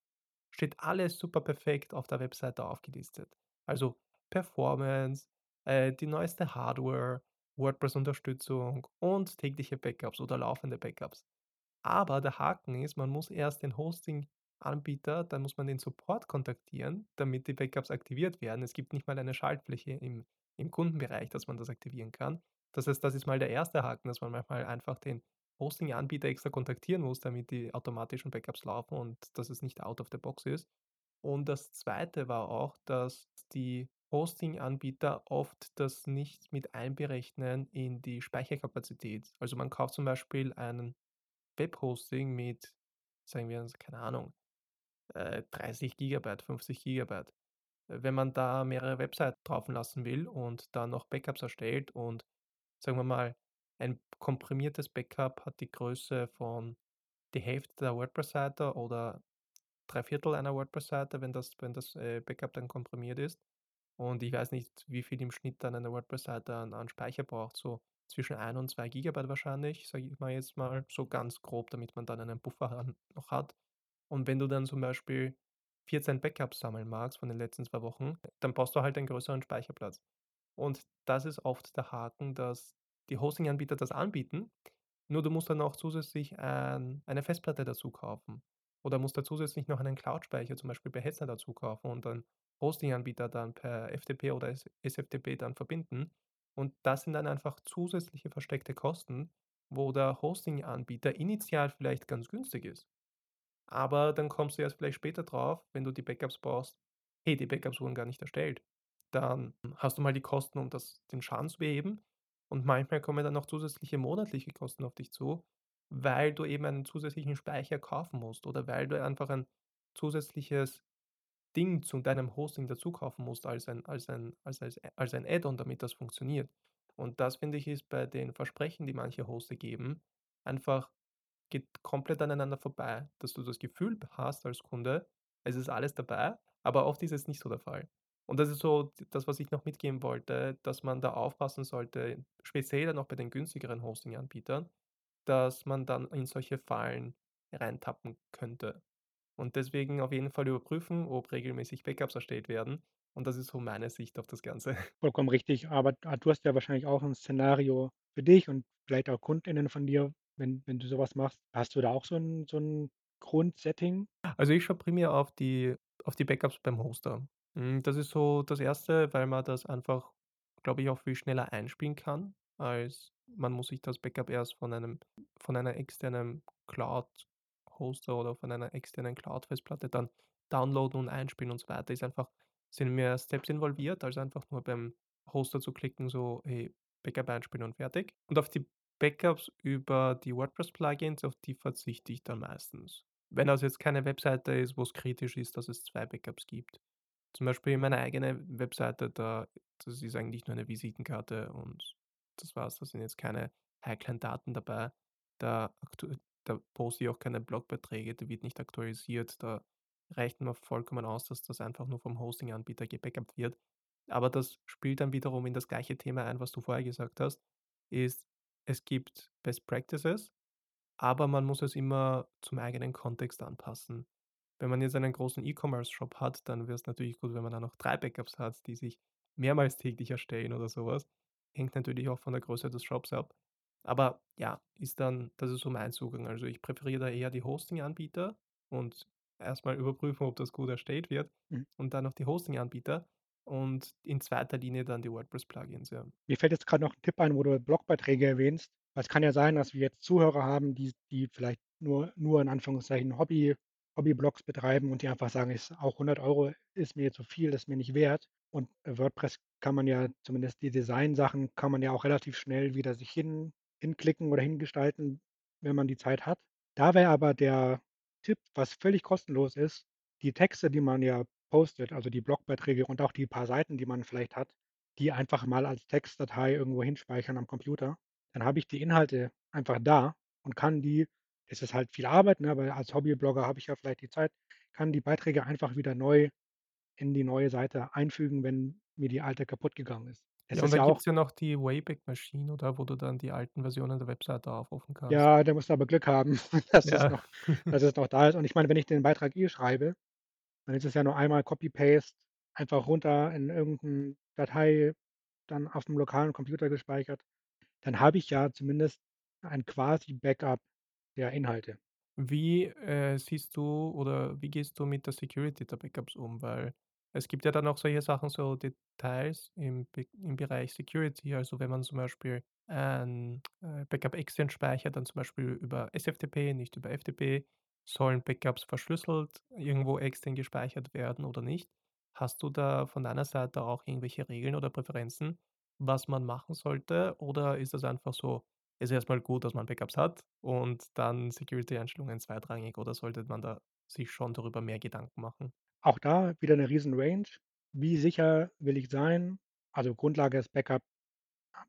S2: steht alles super perfekt auf der Webseite aufgelistet. Also, Performance, äh, die neueste Hardware, WordPress-Unterstützung und tägliche Backups oder laufende Backups. Aber der Haken ist, man muss erst den Hosting-Anbieter dann muss man den Support kontaktieren, damit die Backups aktiviert werden. Es gibt nicht mal eine Schaltfläche im im Kundenbereich, dass man das aktivieren kann. Das heißt, das ist mal der erste Haken, dass man manchmal einfach den Hosting-Anbieter extra kontaktieren muss, damit die automatischen Backups laufen und dass es nicht out of the box ist. Und das Zweite war auch, dass die Hosting-Anbieter oft das nicht mit einberechnen in die Speicherkapazität. Also, man kauft zum Beispiel einen Webhosting mit, sagen wir jetzt, keine Ahnung, äh, 30 Gigabyte, 50 Gigabyte. Wenn man da mehrere Webseiten drauf lassen will und dann noch Backups erstellt und sagen wir mal, ein komprimiertes Backup hat die Größe von die Hälfte der WordPress-Seite oder 3/4 einer WordPress-Seite, wenn das wenn das, äh, Backup dann komprimiert ist. Und ich weiß nicht, wie viel im Schnitt dann eine WordPress-Seite an an Speicher braucht, so zwischen 1 und 2 Gigabyte wahrscheinlich, sage ich mal jetzt mal so ganz grob, damit man dann einen Puffer han [laughs] noch hat. Und wenn du dann zum Beispiel 14 Backups sammeln magst von den letzten 2 Wochen, dann brauchst du halt einen größeren Speicherplatz. Und das ist oft der Haken, dass die Hosting-Anbieter das anbieten, nur du musst dann auch zusätzlich, ähm, eine Festplatte dazu kaufen oder musst da zusätzlich noch einen Cloud-Speicher, zum Beispiel bei Hetzner dazu kaufen und dann Hosting-Anbieter dann per FTP oder SFTP dann verbinden. Und das sind dann einfach zusätzliche versteckte Kosten, wo der Hosting-Anbieter initial vielleicht ganz günstig ist. Aber dann kommst du erst vielleicht später drauf, wenn du die Backups brauchst: „Hey, die Backups wurden gar nicht erstellt.“ Dann hast du mal die Kosten, um das den Schaden zu beheben. Und manchmal kommen dann noch zusätzliche monatliche Kosten auf dich zu, weil du eben einen zusätzlichen Speicher kaufen musst oder weil du einfach ein zusätzliches Ding zu deinem Hosting dazu kaufen musst als ein als ein als als als ein Add-on, damit das funktioniert. Und das, finde ich, ist bei den Versprechen, die manche Hoster geben, einfach geht komplett aneinander vorbei, dass du das Gefühl hast als Kunde, es ist alles dabei, aber oft ist es nicht so der Fall. Und das ist so das, was ich noch mitgeben wollte, dass man da aufpassen sollte, speziell dann auch bei den günstigeren Hosting-Anbietern, dass man dann in solche Fallen reintappen könnte. Und deswegen auf jeden Fall überprüfen, ob regelmäßig Backups erstellt werden. Und das ist so meine Sicht auf das Ganze. [laughs]
S1: Vollkommen richtig, aber ah, du hast ja wahrscheinlich auch 'n Szenario für dich und vielleicht auch KundInnen von dir, wenn wenn du so was machst. Hast du da auch so 'n so 'n Grundsetting?
S2: Also, ich schaue primär auf die auf die Backups beim Hoster. Hm, das ist so das Erste, weil man das einfach, glaube ich, auch viel schneller einspielen kann, als man muss sich das Backup erst von einem von einer externen Cloud-Hoster oder von einer externen Cloud-Festplatte dann downloaden und einspielen und so weiter. Ist einfach sind mehr Steps involviert, als einfach nur beim Hoster zu klicken, so: „Hey, Backup einspielen und fertig.“ Und auf die Backups über die WordPress-Plugins, auf die verzichte ich dann meistens. Wenn das jetzt keine Webseite ist, wo's kritisch ist, dass es 2 Backups gibt. Zum Beispiel meine eigene Webseite, da das ist eigentlich nur eine Visitenkarte und das war's. Da sind jetzt keine heiklen Daten dabei. Da da poste ich auch keine Blogbeiträge, da wird nicht aktualisiert. Da reicht mir vollkommen aus, dass das einfach nur vom Hosting-Anbieter gebackupt wird. Aber das spielt dann wiederum in das gleiche Thema ein, was du vorher gesagt hast, ist, es gibt Best Practices, aber man muss es immer zum eigenen Kontext anpassen. Wenn man jetzt einen großen E-Commerce-Shop hat, dann wär's natürlich gut, wenn man da noch 3 Backups hat, die sich mehrmals täglich erstellen oder so was. Hängt natürlich auch von der Größe des Shops ab. Aber ja, ist dann das ist so mein Zugang. Also, ich präferiere da eher die Hosting-Anbieter und erst mal überprüfen, ob das gut erstellt wird
S1: Mhm.
S2: und dann noch die Hosting-Anbieter und in zweiter Linie dann die WordPress-Plugins, ja.
S1: Mir fällt jetzt grad noch 'n Tipp ein, wo du Blogbeiträge erwähnst. Es kann ja sein, dass wir jetzt Zuhörer haben, die die vielleicht nur nur in Anführungszeichen Hobby Hobbyblogs betreiben und die einfach sagen: „Ist auch 100 € ist mir zu viel, ist mir nicht wert.“ Und WordPress kann man ja zumindest die Designsachen kann man ja auch relativ schnell wieder sich hin hinklicken oder hingestalten, wenn man die Zeit hat. Da wäre aber der Tipp, was völlig kostenlos ist, die Texte, die man ja postet, also die Blogbeiträge und auch die paar Seiten, die man vielleicht hat, die einfach mal als Textdatei irgendwo hinspeichern am Computer. Dann habe ich die Inhalte einfach da und kann die es ist halt viel Arbeit, ne, aber als Hobbyblogger habe ich ja vielleicht die Zeit, kann die Beiträge einfach wieder neu in die neue Seite einfügen, wenn mir die alte kaputtgegangen ist. Es
S2: Ja, und dann
S1: ja auch
S2: gibt's ja noch die Wayback Machine, oder? Wo du dann die alten Versionen der Webseite aufrufen kannst.
S1: Ja, da musst du aber Glück haben, [laughs] dass es
S2: Ja.
S1: noch [laughs] dass es noch da ist. Und ich meine, wenn ich den Beitrag eh schreibe, dann ist es ja nur einmal Copy Paste, einfach runter in irgend 'n Datei, dann auf'm lokalen Computer gespeichert. Dann habe ich ja zumindest ein quasi Backup der Inhalte.
S2: Wie, äh, siehst du oder wie gehst du mit der Security der Backups um? Weil es gibt ja dann auch solche Sachen, so Details im im Bereich Security. Also, wenn man zum Beispiel ein, äh, Backup extern speichert, dann zum Beispiel über SFTP, nicht über FTP. Sollen Backups verschlüsselt irgendwo extern gespeichert werden oder nicht? Hast du da von deiner Seite auch irgendwelche Regeln oder Präferenzen, was man machen sollte? Oder ist das einfach so, ist erst mal gut, dass man Backups hat und dann Security-Einstellungen zweitrangig oder sollte man da sich schon darüber mehr Gedanken machen?
S1: Auch da wieder 'ne Riesen-Range. Wie sicher will ich sein? Also, Grundlage ist Backup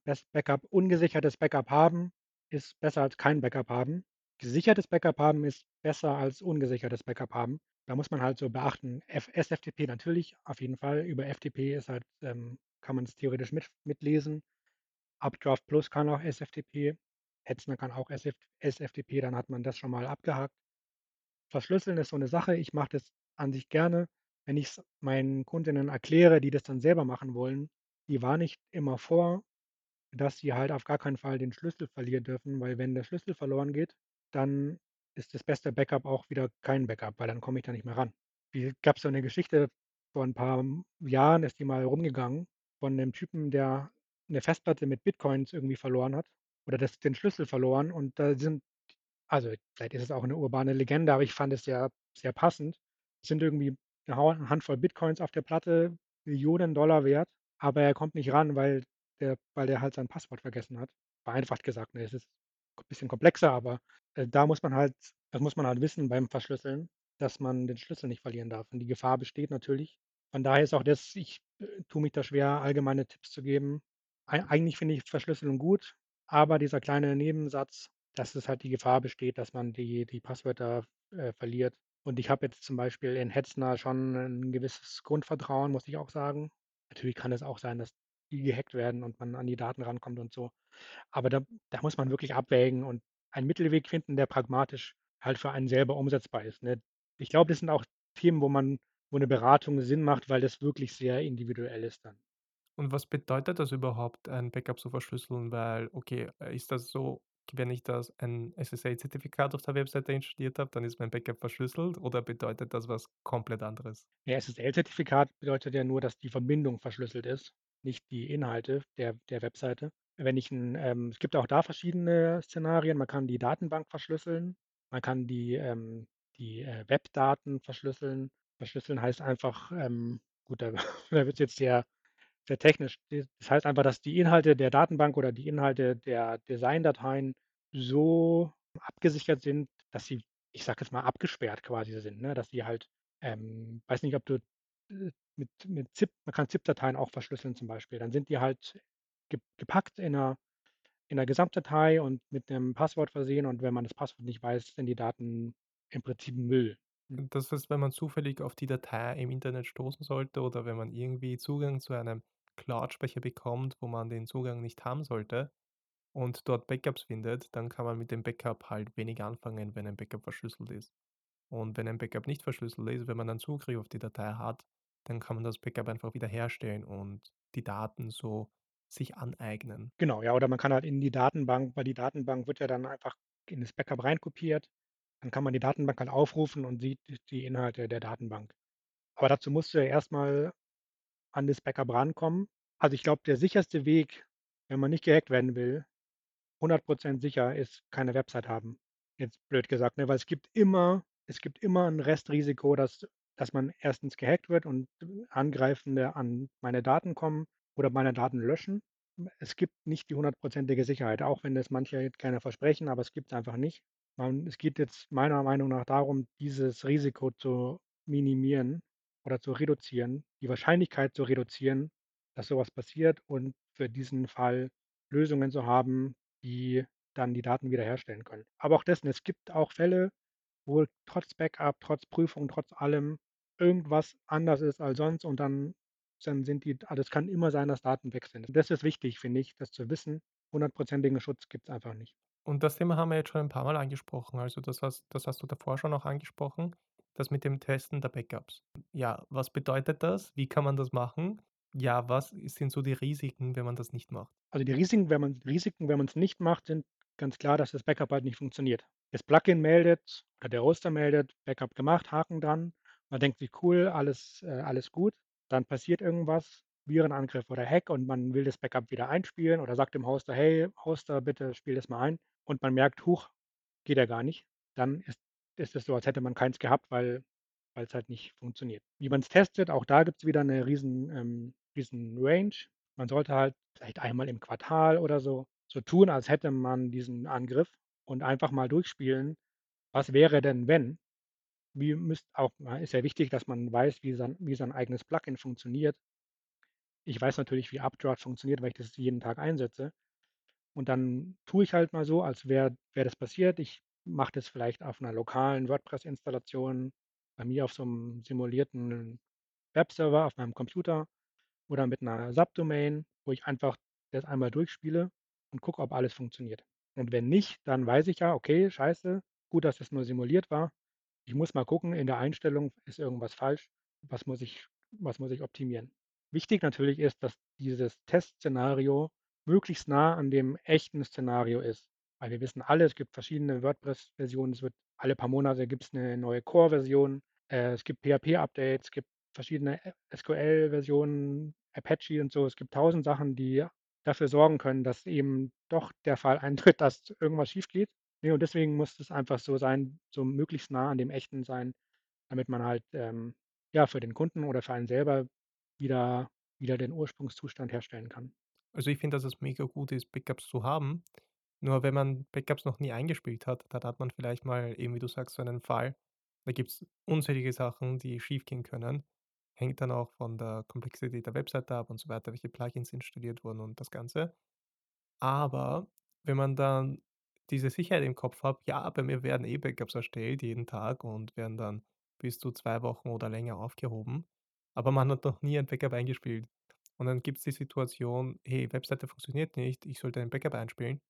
S1: Best Backup ungesichertes Backup haben ist besser als kein Backup haben. Gesichertes Backup haben ist besser als ungesichertes Backup haben. Da muss man halt so beachten, F SFTP natürlich, auf jeden Fall. Über FTP ist halt ähm, kann man's theoretisch mit mitlesen. Updraft Plus kann auch SFTP. Hetzner kann auch SF SFTP, dann hat man das schon mal abgehakt. Verschlüsseln ist so 'ne Sache. Ich mache das an sich gerne. Wenn ich's meinen Kundinnen erkläre, die das dann selber machen wollen, die warne ich immer vor, dass sie halt auf gar keinen Fall den Schlüssel verlieren dürfen, weil wenn der Schlüssel verloren geht, dann ist das beste Backup auch wieder kein Backup, weil dann komme ich da nicht mehr ran. Wie gab's so 'ne Geschichte vor 'n paar Jahren ist die mal rumgegangen von 'nem Typen, der 'ne Festplatte mit Bitcoins irgendwie verloren hat oder das den Schlüssel verloren und da sind also, vielleicht ist es auch 'ne urbane Legende, aber ich fand es sehr, sehr passend. Es sind irgendwie 'ne Hau Handvoll Bitcoins auf der Platte, Millionen Dollar wert, aber er kommt nicht ran, weil der weil der halt sein Passwort vergessen hat. Vereinfacht gesagt, ne? Es ist bisschen komplexer, aber, äh, da muss man halt das muss man halt wissen beim Verschlüsseln, dass man den Schlüssel nicht verlieren darf und die Gefahr besteht natürlich. Von daher ist auch das ich, äh, tue mich da schwer, allgemeine Tipps zu geben. Ei eigentlich finde ich Verschlüsselung gut, aber dieser kleine Nebensatz, dass es halt die Gefahr besteht, dass man die die Passwörter, äh, verliert. Und ich habe jetzt zum Beispiel in Hetzner schon 'n gewisses Grundvertrauen, muss ich auch sagen. Natürlich kann es auch sein, dass die gehackt werden und man an die Daten rankommt und so. Aber da da muss man wirklich abwägen und einen Mittelweg finden, der pragmatisch halt für einen selber umsetzbar ist, ne? Ich glaube, das sind auch Themen, wo man wo 'ne Beratung Sinn macht, weil das wirklich sehr individuell ist dann.
S2: Und was bedeutet das überhaupt, ein Backup zu verschlüsseln? Weil, okay, äh, ist das so, wenn ich das ein SSL-Zertifikat auf der Webseite installiert habe, dann ist mein Backup verschlüsselt oder bedeutet das was komplett anderes?
S1: Ja, SSL-Zertifikat bedeutet ja nur, dass die Verbindung verschlüsselt ist, nicht die Inhalte der der Webseite. Wenn ich 'n ähm, es gibt auch da verschiedene Szenarien. Man kann die Datenbank verschlüsseln. Man kann die ähm, die, äh, Webdaten verschlüsseln. Verschlüsseln heißt einfach, ähm gut, da [laughs] da wird's jetzt sehr sehr technisch. Das heißt einfach, dass die Inhalte der Datenbank oder die Inhalte der Designdateien so abgesichert sind, dass sie, ich sage jetzt mal, abgesperrt quasi sind, ne? Dass die halt ähm, weiß nicht, ob du, äh, mit mit ZIP man kann ZIP-Dateien auch verschlüsseln zum Beispiel. Dann sind die halt ge gepackt in 'ner in 'ner Gesamtdatei und mit 'nem Passwort versehen und wenn man das Passwort nicht weiß, sind die Daten im Prinzip Müll.
S2: Das heißt, wenn man zufällig auf die Datei im Internet stoßen sollte oder wenn man irgendwie Zugang zu einem Cloud-Speicher bekommt, wo man den Zugang nicht haben sollte und dort Backups findet, dann kann man mit dem Backup halt wenig anfangen, wenn ein Backup verschlüsselt ist. Und wenn ein Backup nicht verschlüsselt ist, wenn man dann Zugriff auf die Datei hat, dann kann man das Backup einfach wiederherstellen und die Daten so sich aneignen.
S1: Genau, ja, oder man kann halt in die Datenbank weil die Datenbank wird ja dann einfach in das Backup reinkopiert. Dann kann man die Datenbank halt aufrufen und sieht die Inhalte der Datenbank. Aber dazu musst du ja erst mal an das Backup rankommen. Also, ich glaube, der sicherste Weg, wenn man nicht gehackt werden will, 100 % sicher, ist keine Website haben. Jetzt blöd gesagt, ne, weil es gibt immer es gibt immer 'n Restrisiko, dass dass man 1. gehackt wird und Angreifende an meine Daten kommen oder meine Daten löschen. Es gibt nicht die hundertprozentige Sicherheit, auch wenn das manche gerne versprechen, aber es gibt's einfach nicht. Man es geht jetzt meiner Meinung nach darum, dieses Risiko zu minimieren oder zu reduzieren, die Wahrscheinlichkeit zu reduzieren, dass so was passiert und für diesen Fall Lösungen zu haben, die dann die Daten wiederherstellen können. Aber auch das, ne, es gibt auch Fälle, wo trotz Backup, trotz Prüfung, trotz allem irgendwas anders ist als sonst und dann dann sind die also, es kann immer sein, dass Daten weg sind. Das ist wichtig, finde ich, das zu wissen. Hundertprozentigen Schutz gibt's einfach nicht.
S2: Und das Thema haben wir jetzt schon ein paarmal angesprochen. Also, das hast das hast du davor schon auch angesprochen, das mit dem Testen der Backups. Ja, was bedeutet das? Wie kann man das machen? Ja, was sind so die Risiken, wenn man das nicht macht?
S1: Also, die Risiken, wenn man Risiken, wenn man's nicht macht, sind ganz klar, dass das Backup halt nicht funktioniert. Das Plugin meldet oder der Hoster meldet: „Backup gemacht“, Haken dran. Man denkt sich: „Cool, alles äh, alles gut.“ Dann passiert irgendwas, Virenangriff oder Hack und man will das Backup wieder einspielen oder sagt dem Hoster: „Hey, Hoster, bitte spiel das mal ein.“ Und man merkt: „Huch, geht ja gar nicht.“ Dann ist ist es so, als hätte man keins gehabt, weil es halt nicht funktioniert. Wie man es testet, auch da gibt es wieder eine riesen ähm, riesen Range. Man sollte halt vielleicht einmal im Quartal oder so so tun, als hätte man diesen Angriff und einfach mal durchspielen: „Was wäre denn, wenn?“ Wie müsst auch ist ja wichtig, dass man weiß, wie sein wie sein eigenes Plugin funktioniert. Ich weiß natürlich, wie Updraft funktioniert, weil ich das jeden Tag einsetze. Und dann tue ich halt mal so, als wäre wäre das passiert. Ich mache das vielleicht auf einer lokalen WordPress-Installation bei mir auf so einem simulierten Webserver auf meinem Computer oder mit einer Subdomain, wo ich einfach das einmal durchspiele und gucke, ob alles funktioniert. Und wenn nicht, dann weiß ich ja: „Okay, scheiße, gut, dass das nur simuliert war. Ich muss mal gucken, in der Einstellung ist irgendwas falsch. Was muss ich was muss ich optimieren?“ Wichtig natürlich ist, dass dieses Testszenario möglichst nah an dem echten Szenario ist. Weil wir wissen alle, es gibt verschiedene WordPress-Versionen. Es wird alle paar Monate gibt es eine neue Core-Version. Äh, es gibt PHP-Updates, es gibt verschiedene SQL-Versionen, Apache und so. Es gibt tausend Sachen, die dafür sorgen können, dass eben doch der Fall eintritt, [laughs] dass irgendwas schief geht. Ne, und deswegen muss es einfach so sein, so möglichst nah an dem Echten sein, damit man halt, ähm, ja, für den Kunden oder für einen selber wieder wieder den Ursprungszustand herstellen kann.
S2: Also, ich finde, dass es mega gut ist, Backups zu haben. Nur wenn man Backups noch nie eingespielt hat, dann hat man vielleicht mal eben, wie du sagst, so einen Fall. Da gibt's unzählige Sachen, die schiefgehen können. Hängt dann auch von der Komplexität der Webseite ab und so weiter, welche Plugins installiert wurden und das Ganze. Aber wenn man dann diese Sicherheit im Kopf hat, ja, bei mir werden eh Backups erstellt jeden Tag und werden dann bis zu 2 Wochen oder länger aufgehoben, aber man hat noch nie ein Backup eingespielt. Und dann gibt's die Situation: „Hey, Webseite funktioniert nicht, ich sollte ein Backup einspielen.“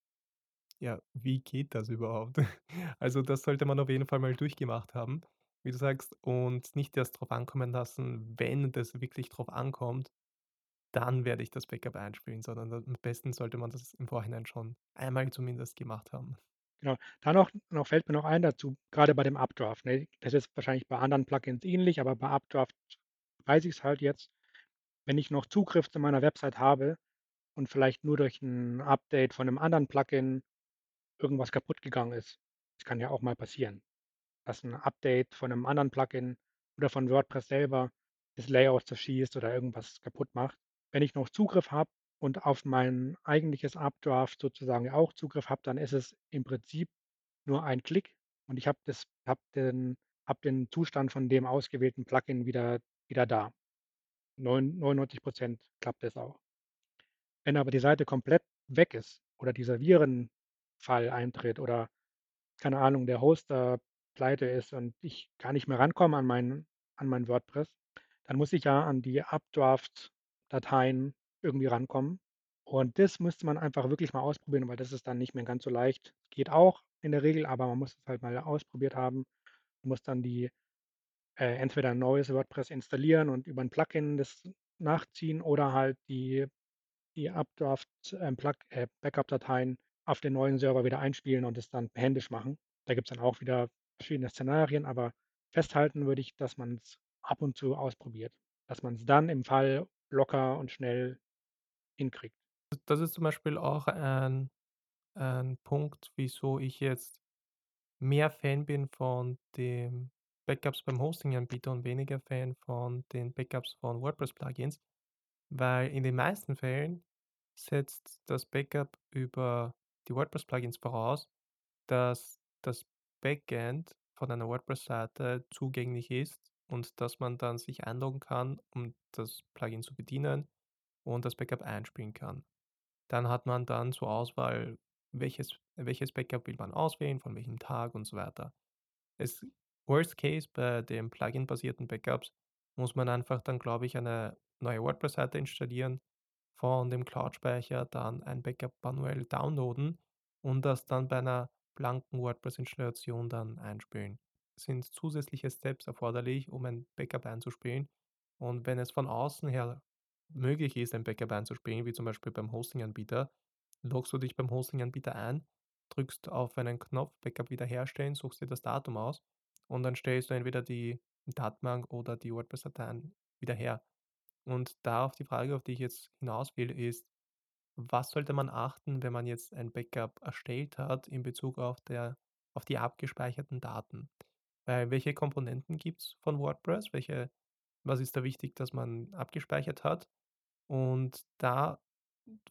S2: Ja, wie geht das überhaupt? [laughs] Also, das sollte man auf jeden Fall mal durchgemacht haben, wie du sagst, und nicht erst drauf ankommen lassen, wenn das wirklich drauf ankommt, dann werde ich das Backup einspielen, sondern am besten sollte man das im Vorhinein schon einmal zumindest gemacht haben.
S1: Genau. Da noch noch fällt mir noch ein dazu, gerade bei dem Updraft, ne? Das ist wahrscheinlich bei anderen Plugins ähnlich, aber bei Updraft weiß ich es halt jetzt, wenn ich noch Zugriff zu meiner Website habe und vielleicht nur durch ein Update von einem anderen Plugin irgendwas kaputt gegangen ist. Das kann ja auch mal passieren, dass ein Update von einem anderen Plugin oder von WordPress selber das Layout zerschießt oder irgendwas kaputt macht. Wenn ich noch Zugriff habe und auf mein eigentliches Updraft sozusagen auch Zugriff habe, dann ist es im Prinzip nur ein Klick und ich habe habe den habe den Zustand von dem ausgewählten Plugin wieder wieder da. Neun 99% klappt das auch. Wenn aber die Seite komplett weg ist oder dieser Virenfall eintritt oder, keine Ahnung, der Hoster pleite ist und ich gar nicht mehr rankomme an mein an mein WordPress, dann muss ich ja an die Updraft-Dateien irgendwie rankommen. Und das müsste man einfach wirklich mal ausprobieren, weil das ist dann nicht mehr ganz so leicht. Geht auch in der Regel, aber man muss es halt mal ausprobiert haben. Man muss dann die äh, entweder 'n neues WordPress installieren und über 'n Plugin das nachziehen oder halt die die Updraft, Plug äh, Backup-Dateien auf den neuen Server wieder einspielen und es dann händisch machen. Da gibt's dann auch wieder verschiedene Szenarien, aber festhalten würde ich, dass man's ab und zu ausprobiert, dass man's dann im Fall locker und schnell hinkriegt.
S2: Das ist zum Beispiel auch ein ein Punkt, wieso ich jetzt mehr Fan bin von den Backups beim Hosting-Anbieter und weniger Fan von den Backups von WordPress-Plugins, weil in den meisten Fällen setzt das Backup über die WordPress-Plugins voraus, dass das Backend von einer WordPress-Seite zugänglich ist und dass man dann sich einloggen kann, um das Plugin zu bedienen und das Backup einspielen kann. Dann hat man dann zur Auswahl, welches welches Backup will man auswählen, von welchem Tag und so weiter. Es Worst Case bei den Plugin-basierten Backups muss man einfach dann, glaube ich, eine neue WordPress-Seite installieren, von dem Cloud-Speicher dann ein Backup manuell downloaden und das dann bei einer blanken WordPress-Installation dann einspielen. Sind zusätzliche Steps erforderlich, um ein Backup einzuspielen. Und wenn es von außen her möglich ist, ein Backup einzuspielen, wie zum Beispiel beim Hosting-Anbieter, loggst du dich beim Hosting-Anbieter ein, drückst auf einen Knopf Backup wiederherstellen, suchst dir das Datum aus und dann stellst du entweder die Datenbank oder die WordPress-Dateien wieder her. Und da auf die Frage, auf die ich jetzt hinaus will, ist, was sollte man achten, wenn man jetzt ein Backup erstellt hat in Bezug auf der auf die abgespeicherten Daten? Weil welche Komponenten gibt's von WordPress? Welche was ist da wichtig, dass man abgespeichert hat? Und da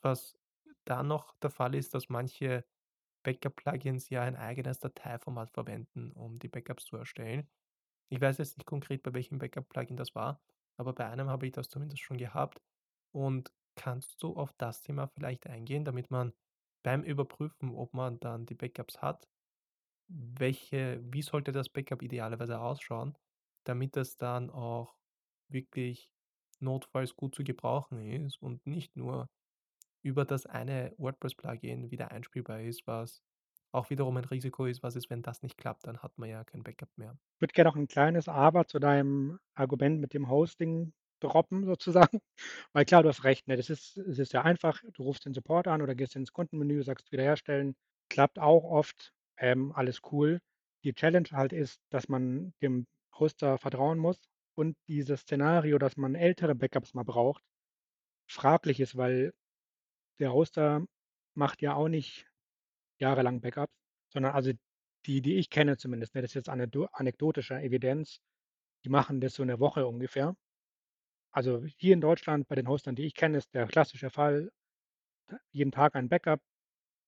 S2: was da noch der Fall ist, dass manche Backup-Plugins ja ein eigenes Dateiformat verwenden, um die Backups zu erstellen. Ich weiß jetzt nicht konkret, bei welchem Backup-Plugin das war, aber bei einem habe ich das zumindest schon gehabt. Und kannst du auf das Thema vielleicht eingehen, damit man beim Überprüfen, ob man dann die Backups hat, welche wie sollte das Backup idealerweise ausschauen, damit es dann auch wirklich notfalls gut zu gebrauchen ist und nicht nur über das eine WordPress-Plugin wieder einspielbar ist, was auch wiederum ein Risiko ist. Was ist, wenn das nicht klappt? Dann hat man ja kein Backup mehr.
S1: Ich würde gerne noch 'n kleines Aber zu deinem Argument mit dem Hosting droppen sozusagen. [laughs] Weil klar, du hast recht, ne? Das ist es ist ja einfach. Du rufst den Support an oder gehst ins Kundenmenü, sagst wiederherstellen. Klappt auch oft, ähm, alles cool. Die Challenge halt ist, dass man dem Hoster vertrauen muss und dieses Szenario, dass man ältere Backups mal braucht, fraglich ist, weil der Hoster macht ja auch nicht jahrelang Backups, sondern also die, die ich kenne zumindest, ne, das ist jetzt anekdo anekdotische Evidenz, die machen das so 'ne Woche ungefähr. Also hier in Deutschland bei den Hostern, die ich kenne, ist der klassische Fall jeden Tag ein Backup,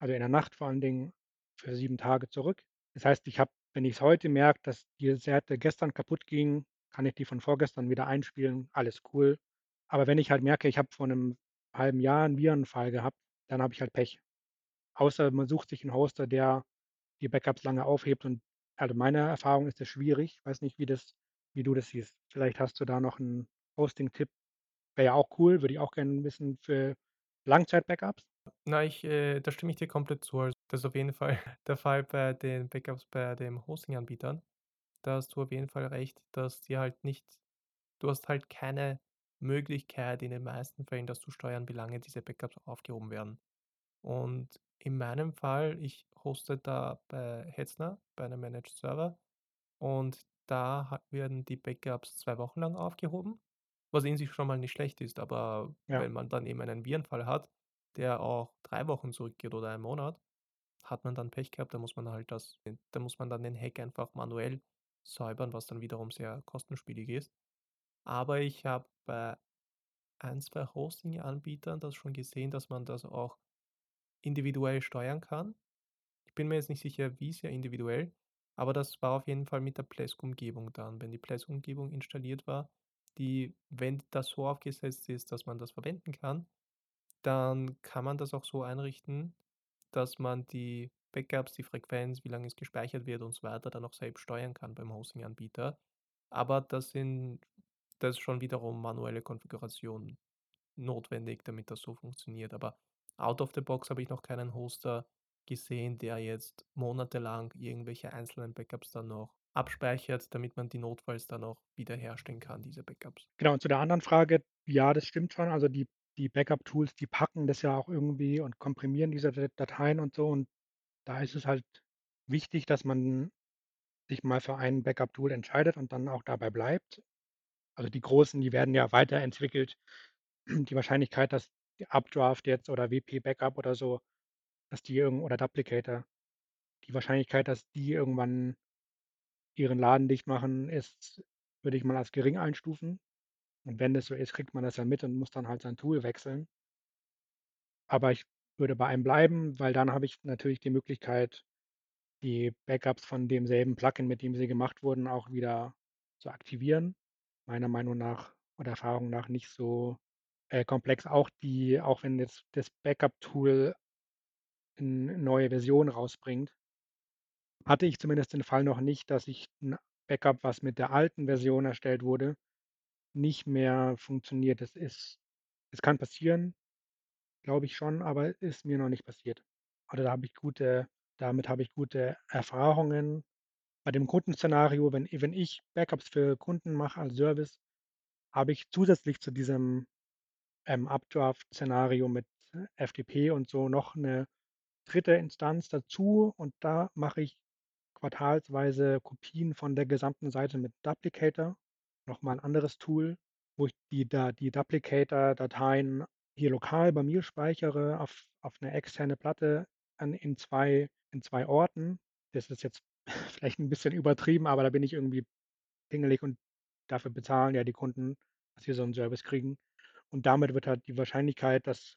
S1: also in der Nacht vor allen Dingen für 7 Tage zurück. Das heißt, ich habe wenn ich's heute merke, dass die Seite gestern kaputt ging, kann ich die von vorgestern wieder einspielen, alles cool. Aber wenn ich halt merke, ich habe vor 'nem halben Jahr 'n Virenfall gehabt, dann habe ich halt Pech. Außer man sucht sich 'n Hoster, der die Backups lange aufhebt und also meiner Erfahrung ist das schwierig. Ich weiß nicht, wie das wie du das siehst. Vielleicht hast du da noch 'n Hosting-Tipp. Wäre ja auch cool, würde ich auch gerne wissen für Langzeit-Backups.
S2: Na, ich äh, da stimme ich dir komplett zu. Also, das ist auf jeden Fall [laughs] der Fall bei den Backups bei den Hosting-Anbietern. Da hast du auf jeden Fall recht, dass die halt nicht du hast halt keine Möglichkeit in den meisten Fällen, das zu steuern, wie lange diese Backups aufgehoben werden. Und in meinem Fall, ich hoste da bei Hetzner, bei 'nem Managed Server und da werden die Backups 2 Wochen lang aufgehoben, was in sich schon mal nicht schlecht ist. Aber
S1: Ja.
S2: wenn man dann eben einen Virenfall hat, der auch 3 Wochen zurückgeht oder 1 Monat, hat man dann Pech gehabt, da muss man halt das da muss man dann den Hack einfach manuell säubern, was dann wiederum sehr kostenspielig ist. Aber ich habe bei 1, 2 Hosting-Anbietern das schon gesehen, dass man das auch individuell steuern kann. Ich bin mir jetzt nicht sicher, wie sehr individuell, aber das war auf jeden Fall mit der Plesk-Umgebung dann. Wenn die Plesk-Umgebung installiert war, die wenn das so aufgesetzt ist, dass man das verwenden kann, dann kann man das auch so einrichten, dass man die Backups, die Frequenz, wie lange es gespeichert wird und so weiter, dann auch selbst steuern kann beim Hosting-Anbieter. Aber das sind das ist schon wiederum manuelle Konfiguration notwendig, damit das so funktioniert. Aber out of the box habe ich noch keinen Hoster gesehen, der jetzt monatelang irgendwelche einzelnen Backups dann noch abspeichert, damit man die notfalls dann auch wiederherstellen kann, diese Backups.
S1: Genau, und zu der anderen Frage, ja, das stimmt schon. Also die die Backup-Tools, die packen das ja auch irgendwie und komprimieren diese Da Dateien und so. Und da ist es halt wichtig, dass man sich mal für ein Backup-Tool entscheidet und dann auch dabei bleibt. Also die großen, die werden ja weiterentwickelt. Die Wahrscheinlichkeit, dass die Updraft jetzt oder WP Backup oder so, dass die irgend oder Duplicator, die Wahrscheinlichkeit, dass die irgendwann ihren Laden dicht machen, ist würde ich mal als gering einstufen. Und wenn das so ist, kriegt man das ja mit und muss dann halt sein Tool wechseln. Aber ich würde bei einem bleiben, weil dann habe ich natürlich die Möglichkeit, die Backups von demselben Plugin, mit dem sie gemacht wurden, auch wieder zu aktivieren. Meiner Meinung nach oder Erfahrung nach nicht so, äh, komplex. Auch die auch wenn jetzt das Backup-Tool 'n neue Version rausbringt hatte ich zumindest den Fall noch nicht, dass ich 'n Backup, was mit der alten Version erstellt wurde, nicht mehr funktioniert. Das ist es kann passieren, glaube ich schon, aber ist mir noch nicht passiert. Also, da habe ich gute damit habe ich gute Erfahrungen. Bei dem Kundenszenario, wenn wenn ich Backups für Kunden mache als Service, habe ich zusätzlich zu diesem, ähm, Updraft-Szenario mit FTP und so noch 'ne 3. Instanz dazu und da mache ich quartalsweise Kopien von der gesamten Seite mit Duplicator, noch mal 'n anderes Tool, wo ich die die Duplicator-Dateien hier lokal bei mir speichere auf auf 'ne externe Platte an in 2 in 2 Orten. Das ist jetzt [laughs] vielleicht 'n bisschen übertrieben, aber da bin ich irgendwie pingelig und dafür bezahlen ja die Kunden, dass wir so 'n Service kriegen. Und damit wird halt die Wahrscheinlichkeit, dass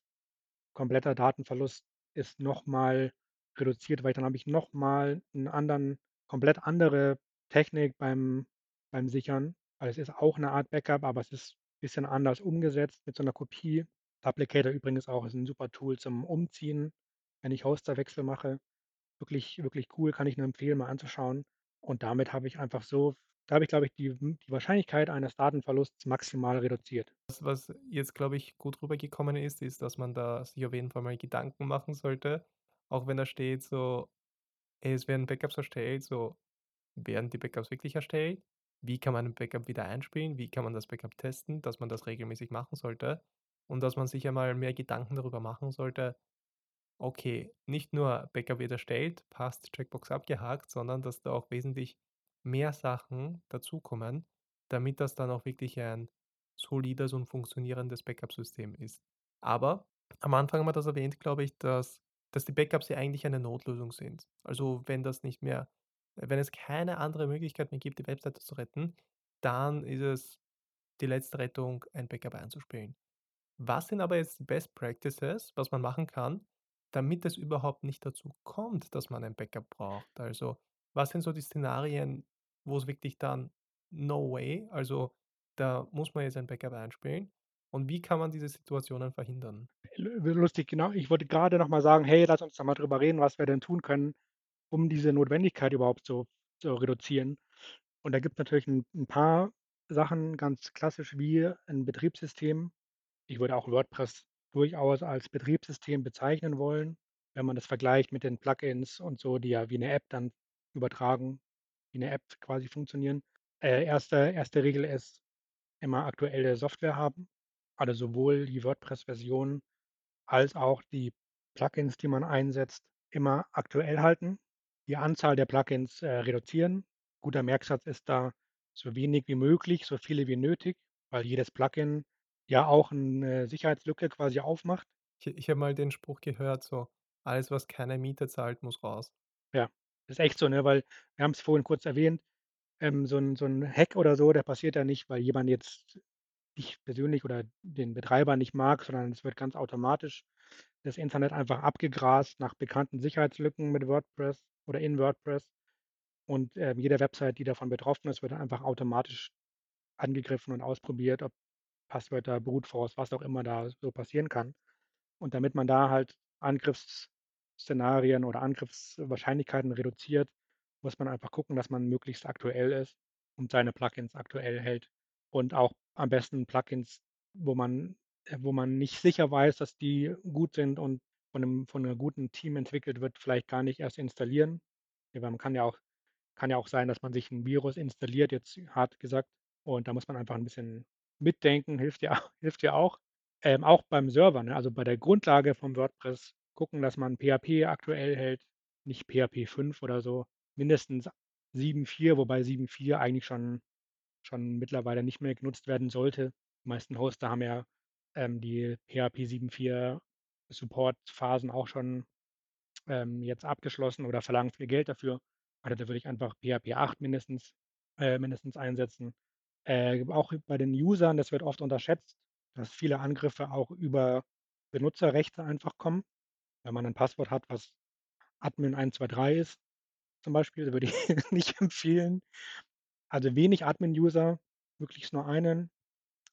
S1: kompletter Datenverlust ist noch mal reduziert, weil dann habe ich noch mal 'n anderen komplett andere Technik beim beim Sichern. Weil es ist auch 'ne Art Backup, aber es ist bisschen anders umgesetzt mit so 'ner Kopie. Duplicator übrigens auch ist 'n super Tool zum Umziehen, wenn ich Hosterwechsel mache. Wirklich wirklich cool, kann ich nur empfehlen, mal anzuschauen. Und damit habe ich einfach so da habe ich, glaube ich, die hm, die Wahrscheinlichkeit eines Datenverlusts maximal reduziert.
S2: Das, was jetzt, glaube ich, gut rübergekommen ist, ist, dass man da sich auf jeden Fall mal Gedanken machen sollte, auch wenn da steht so: „Es werden Backups erstellt“, so, werden die Backups wirklich erstellt? Wie kann man 'n Backup wieder einspielen? Wie kann man das Backup testen, dass man das regelmäßig machen sollte? Und dass man sich einmal mehr Gedanken darüber machen sollte: „Okay, nicht nur Backup wird erstellt, passt, Checkbox abgehakt“, sondern dass da auch wesentlich mehr Sachen dazukommen, damit das dann auch wirklich ein solides und funktionierendes Backup-System ist. Aber am Anfang haben wir das erwähnt, glaube ich, dass dass die Backups ja eigentlich eine Notlösung sind. Also, wenn das nicht mehr wenn es keine andere Möglichkeit mehr gibt, die Webseite zu retten, dann ist es die letzte Rettung, ein Backup einzuspielen. Was sind aber jetzt die Best Practices, was man machen kann, damit es überhaupt nicht dazu kommt, dass man ein Backup braucht? Also, was sind so die Szenarien, wo's wirklich dann no way, also, da muss man jetzt ein Backup einspielen? Und wie kann man diese Situationen verhindern?
S1: Lustig, genau. Ich wollte grade noch mal sagen: „Hey, lass uns doch mal drüber reden, was wir denn tun können, um diese Notwendigkeit überhaupt zu zu reduzieren.“ Und da gibt's natürlich 'n 'n paar Sachen, ganz klassisch wie 'n Betriebssystem. Ich würde auch WordPress durchaus als Betriebssystem bezeichnen wollen, wenn man das vergleicht mit den Plugins und so, die ja wie 'ne App dann übertragen wie 'ne App quasi funktionieren. Äh, erste erste Regel ist immer aktuelle Software haben, also, sowohl die WordPress-Version als auch die Plugins, die man einsetzt, immer aktuell halten, die Anzahl der Plugins, äh, reduzieren. Guter Merksatz ist da so wenig wie möglich, so viele wie nötig, weil jedes Plugin ja auch 'ne Sicherheitslücke quasi aufmacht.
S2: Ich ich habe mal den Spruch gehört so: „Alles, was keine Miete zahlt, muss raus.“
S1: Ja, ist echt so, ne, weil wir haben's vorhin kurz erwähnt, ähm, so 'n so 'n Hack oder so, der passiert ja nicht, weil jemand jetzt dich persönlich oder den Betreiber nicht mag, sondern es wird ganz automatisch das Internet einfach abgegrast nach bekannten Sicherheitslücken mit WordPress oder in WordPress. Und, äh, jede Website, die davon betroffen ist, wird einfach automatisch angegriffen und ausprobiert, ob Passwörter, Brute Force, was auch immer da so passieren kann. Und damit man da halt Angriffsszenarien oder Angriffswahrscheinlichkeiten reduziert, muss man einfach gucken, dass man möglichst aktuell ist und seine Plugins aktuell hält. Und auch am besten Plugins, wo man äh, wo man nicht sicher weiß, dass die gut sind und von 'nem von 'ner guten Team entwickelt wird, vielleicht gar nicht erst installieren. Ja, man kann ja auch kann ja auch sein, dass man sich 'n Virus installiert, jetzt hart gesagt. Und da muss man einfach 'n bisschen mitdenken, hilft ja [laughs] hilft ja auch. Ähm, auch beim Server, ne, also, bei der Grundlage von WordPress gucken, dass man PHP aktuell hält, nicht PHP 5 oder so, mindestens 7.4, wobei 7.4 eigentlich schon schon mittlerweile nicht mehr genutzt werden sollte. Die meisten Hoster haben ja, ähm, die PHP 7.4 Supportphasen auch schon, ähm, jetzt abgeschlossen oder verlangen viel Geld dafür. Also, da würde ich einfach PHP 8 mindestens äh, mindestens einsetzen. Äh, auch bei den Usern, das wird oft unterschätzt, dass viele Angriffe auch über Benutzerrechte einfach kommen. Wenn man 'n Passwort hat, was Admin 123 ist zum Beispiel, würde ich [laughs] nicht empfehlen. Also, wenig Admin-User, möglichst nur einen.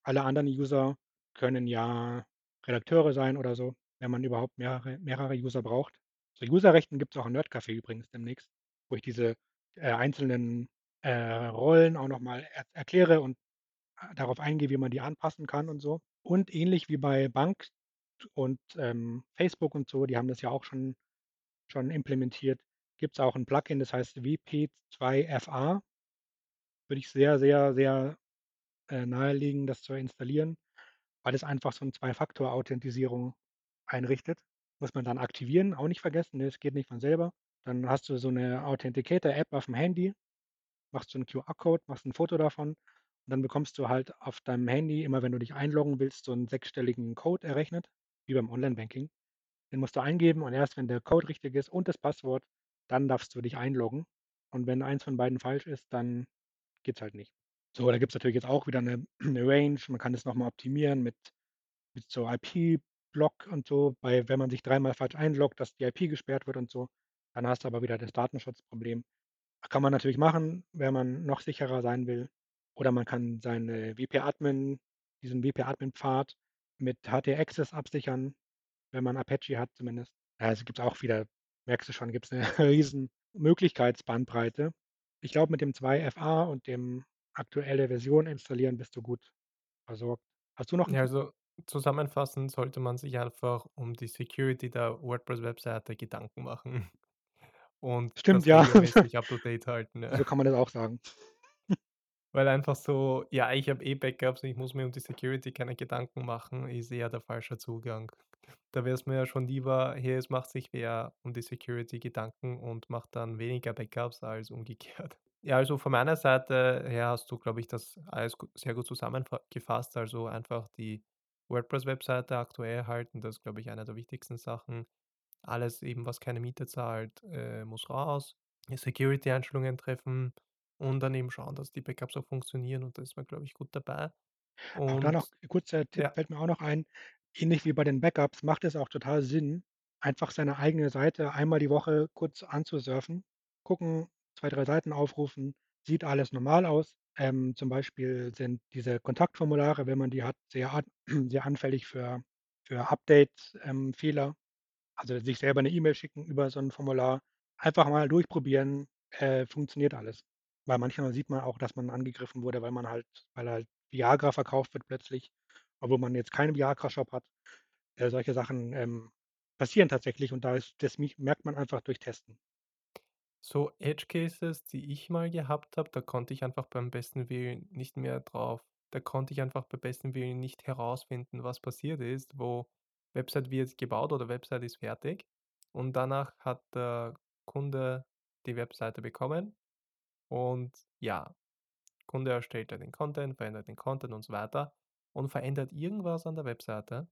S1: Alle anderen User können ja Redakteure sein oder so, wenn man überhaupt mehrere mehrere User braucht. Zu Userrechten gibt's auch 'n Nerdcafé übrigens demnächst, wo ich diese, äh, einzelnen, äh, Rollen auch noch mal er erkläre und, äh, darauf eingehe, wie man die anpassen kann und so. Und ähnlich wie bei Bank und, ähm, Facebook und so, die haben das ja auch schon schon implementiert, gibt's auch 'n Plugin, das heißt WP2FA. Würde ich sehr, sehr, sehr, äh, nahelegen, das zu installieren, weil es einfach so 'n Zwei-Faktor-Authentisierung einrichtet. Muss man dann aktivieren, auch nicht vergessen, ne, es geht nicht von selber. Dann hast du so 'ne Authenticator-App auf'm Handy, machst so 'n QR-Code, machst 'n Foto davon und dann bekommst du halt auf deinem Handy, immer wenn du dich einloggen willst, so 'n sechsstelligen Code errechnet, wie beim Onlinebanking. Den musst du eingeben und erst wenn der Code richtig ist und das Passwort, dann darfst du dich einloggen. und wenn eins von beiden falsch ist, dann geht's halt nicht. So, da gibt's natürlich jetzt auch wieder 'ne [clears throat] 'ne Range. Man kann das noch mal optimieren mit mit so IP-Block und so, weil wenn man sich dreimal falsch einloggt, dass die IP gesperrt wird und so. Dann hast du aber wieder das Datenschutzproblem. Kann man natürlich machen, wenn man noch sicherer sein will. Oder man kann seine WP-Admin diesen WP-Admin-Pfad mit htaccess absichern, wenn man Apache hat zumindest. Also gibt's auch wieder merkst du schon, gibt's 'ne [laughs] riesen Möglichkeitsbandbreite. Ich glaube, mit dem 2FA und dem aktuelle Version installieren bist du gut versorgt. Hast du noch
S2: Ja, also zusammenfassend sollte man sich einfach um die Security der WordPress-Webseite Gedanken machen [laughs] und
S1: Stimmt,
S2: das
S1: ja.
S2: up to date halten, ja.
S1: So kann man das auch sagen.
S2: Weil einfach so: „Ja, ich habe eh Backups, ich muss mir um die Security keine Gedanken machen“, ist eher der falsche Zugang. Da wäre es mir ja schon lieber: „Hey, es macht sich wer um die Security Gedanken und macht dann weniger Backups“, als umgekehrt. Ja, also von meiner Seite her hast du, glaube ich, das alles sehr gut zusammenfa gefasst. Also einfach die WordPress-Webseite aktuell halten, das ist, glaube ich, eine der wichtigsten Sachen. Alles eben, was keine Miete zahlt, äh, muss raus. Security-Einstellungen treffen und dann eben schauen, dass die Backups auch funktionieren und da ist man, glaube ich, gut dabei.
S1: Auch da noch
S2: Und
S1: kurzer Tipp
S2: ja.
S1: fällt mir auch noch ein. Ähnlich wie bei den Backups macht es auch total Sinn, einfach seine eigene Seite einmal die Woche kurz anzusurfen, gucken, 2, 3 Seiten aufrufen, sieht alles normal aus. Ähm, zum Beispiel sind diese Kontaktformulare, wenn man die hat, sehr [clears throat] sehr anfällig für für Update ähm. Also, sich selber 'ne E-Mail schicken über so 'n Formular. Einfach mal durchprobieren, äh, funktioniert alles. Weil manchmal sieht man auch, dass man angegriffen wurde, weil man halt weil halt Viagra verkauft wird plötzlich, obwohl man jetzt keinen Viagra-Shop hat. Äh, solche Sachen, ähm, passieren tatsächlich und da ist das merkt man einfach durch Testen.
S2: So Edge Cases, die ich mal gehabt habe, da konnte ich einfach beim besten Willen nicht mehr drauf da konnte ich einfach beim besten Willen nicht herausfinden, was passiert ist, wo Website wird gebaut oder Website ist fertig und danach hat der Kunde die Webseite bekommen und ja, Kunde erstellt den Content, verändert den Content und so weiter und verändert irgendwas an der Webseite.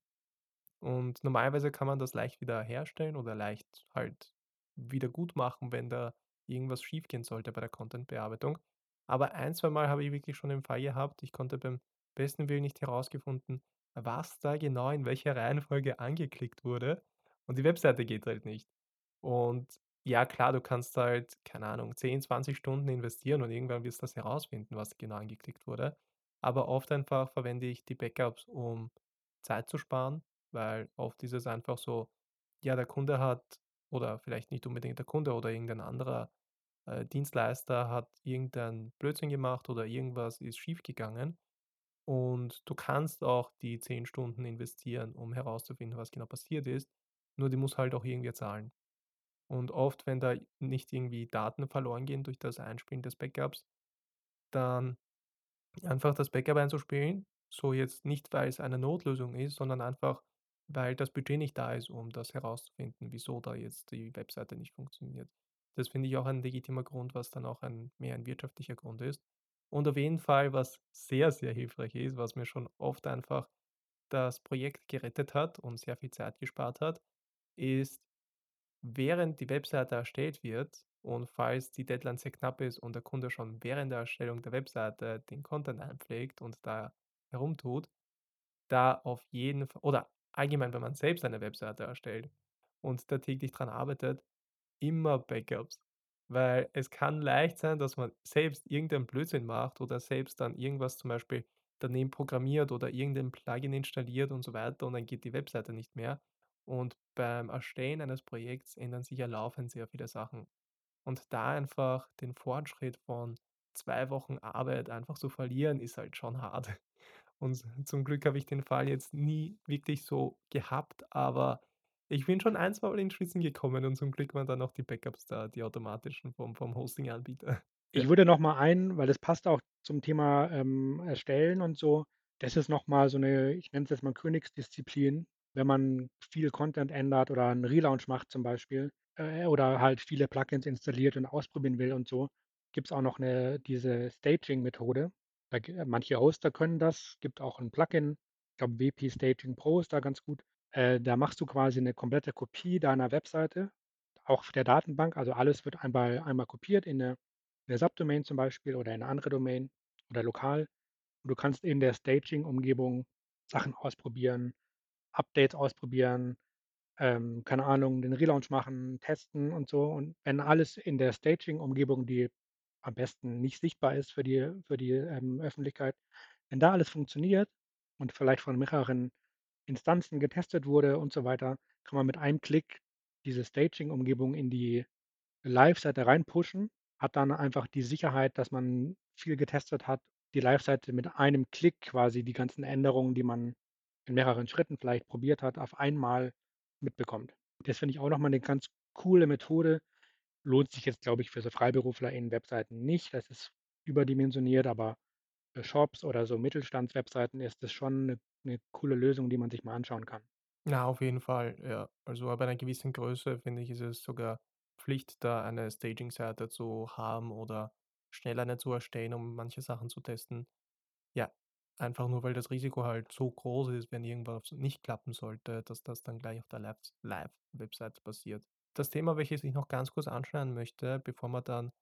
S2: Und normalerweise kann man das leicht wieder herstellen oder leicht halt wiedergutmachen, wenn da irgendwas schiefgehen sollte bei der Content-Bearbeitung. Aber ein zweimal habe ich wirklich schon den Fall gehabt, ich konnte beim besten Willen nicht herausgefunden, was da genau in welcher [laughs] Reihenfolge angeklickt wurde und die Webseite geht halt nicht. Und ja klar, du kannst halt, keine Ahnung, 10, 20 Stunden investieren und irgendwann wirst du das herausfinden, was genau angeklickt wurde. Aber oft einfach verwende ich die Backups, um Zeit zu sparen, weil oft ist es einfach so, ja, der Kunde hat oder vielleicht nicht unbedingt der Kunde oder irgendein anderer, äh, Dienstleister hat irgendeinen Blödsinn gemacht oder irgendwas ist schiefgegangen und du kannst auch die 10 Stunden investieren, um herauszufinden, was genau passiert ist, nur die musst halt auch irgendwer zahlen. Und oft, wenn da nicht irgendwie Daten verloren gehen durch das Einspielen des Backups, dann einfach das Backup einzuspielen, so jetzt nicht, weil es eine Notlösung ist, sondern einfach, weil das Budget nicht da ist, um das herauszufinden, wieso da jetzt die Webseite nicht funktioniert. Das finde ich auch ein legitimer Grund, was dann auch ein mehr ein wirtschaftlicher Grund ist. Und auf jeden Fall, was sehr, sehr hilfreich ist, was mir schon oft einfach das Projekt gerettet hat und sehr viel Zeit gespart hat, ist, während die Webseite erstellt wird und falls die Deadline sehr knapp ist und der Kunde schon während der Erstellung der Webseite den Content einpflegt und da herumtut, da auf jeden Fa oder allgemein, wenn man selbst eine Webseite erstellt und da täglich dran arbeitet, immer Backups. Weil es kann leicht sein, dass man selbst irgendeinen Blödsinn macht oder selbst dann irgendwas zum Beispiel daneben programmiert oder irgendein Plugin installiert und so weiter und dann geht die Webseite nicht mehr. Und beim Erstellen eines Projekts ändern sich ja laufend sehr viele Sachen. Und da einfach den Fortschritt von 2 Wochen Arbeit einfach zu verlieren, ist halt schon hart. [laughs] Und zum Glück habe ich den Fall jetzt nie wirklich so gehabt, aber ich bin schon ein, zweimal in Schwitzen gekommen und zum Glück waren dann auch die Backups da, die automatischen vom vom Hosting-Anbieter. [laughs]
S1: Ich würde noch mal ein weil das passt auch zum Thema, ähm, Erstellen und so. Das ist noch mal so 'ne, ich nenne es jetzt mal Königsdisziplin, wenn man viel Content ändert oder 'n Relaunch macht zum Beispiel, äh, oder halt viele Plugins installiert und ausprobieren will und so, gibt's auch noch 'ne diese Staging-Methode. G manche Hoster können das, gibt auch 'n Plugin. Ich glaube, WP Staging Pro ist da ganz gut. Äh, da machst du quasi 'ne komplette Kopie deiner Webseite, auch der Datenbank. Also, alles wird einmal einmal kopiert in 'ne 'ne Subdomain zum Beispiel oder in 'ne andere Domain oder lokal. Und du kannst in der Staging-Umgebung Sachen ausprobieren, Updates ausprobieren, ähm, keine Ahnung, den Relaunch machen, testen und so. Und wenn alles in der Staging-Umgebung, die am besten nicht sichtbar ist für die für die, ähm, Öffentlichkeit wenn da alles funktioniert und vielleicht von mehreren Instanzen getestet wurde und so weiter, kann man mit einem Klick diese Staging-Umgebung in die Live-Seite reinpushen, hat dann einfach die Sicherheit, dass man viel getestet hat, die Live-Seite mit einem Klick quasi die ganzen Änderungen, die man in mehreren Schritten vielleicht probiert hat, auf einmal mitbekommt. Das finde ich auch noch mal 'ne ganz coole Methode. Lohnt sich jetzt, glaube ich, für so FreiberuflerInnen Webseiten nicht. Das ist überdimensioniert, aber für Shops oder so Mittelstands-Webseiten ist das schon 'ne 'ne coole Lösung, die man sich mal anschauen kann.
S2: Na, auf jeden Fall, ja. Also, ab einer gewissen Größe, finde ich, ist es sogar Pflicht, da eine Staging-Seite zu haben oder schnell eine zu erstellen, um manche Sachen zu testen. Ja, einfach nur, weil das Risiko halt so groß ist, wenn irgendwas nicht klappen sollte, dass das dann gleich auf der Lives Live-Webseite passiert. Das Thema, welches ich noch ganz kurz anschneiden möchte, bevor wir dann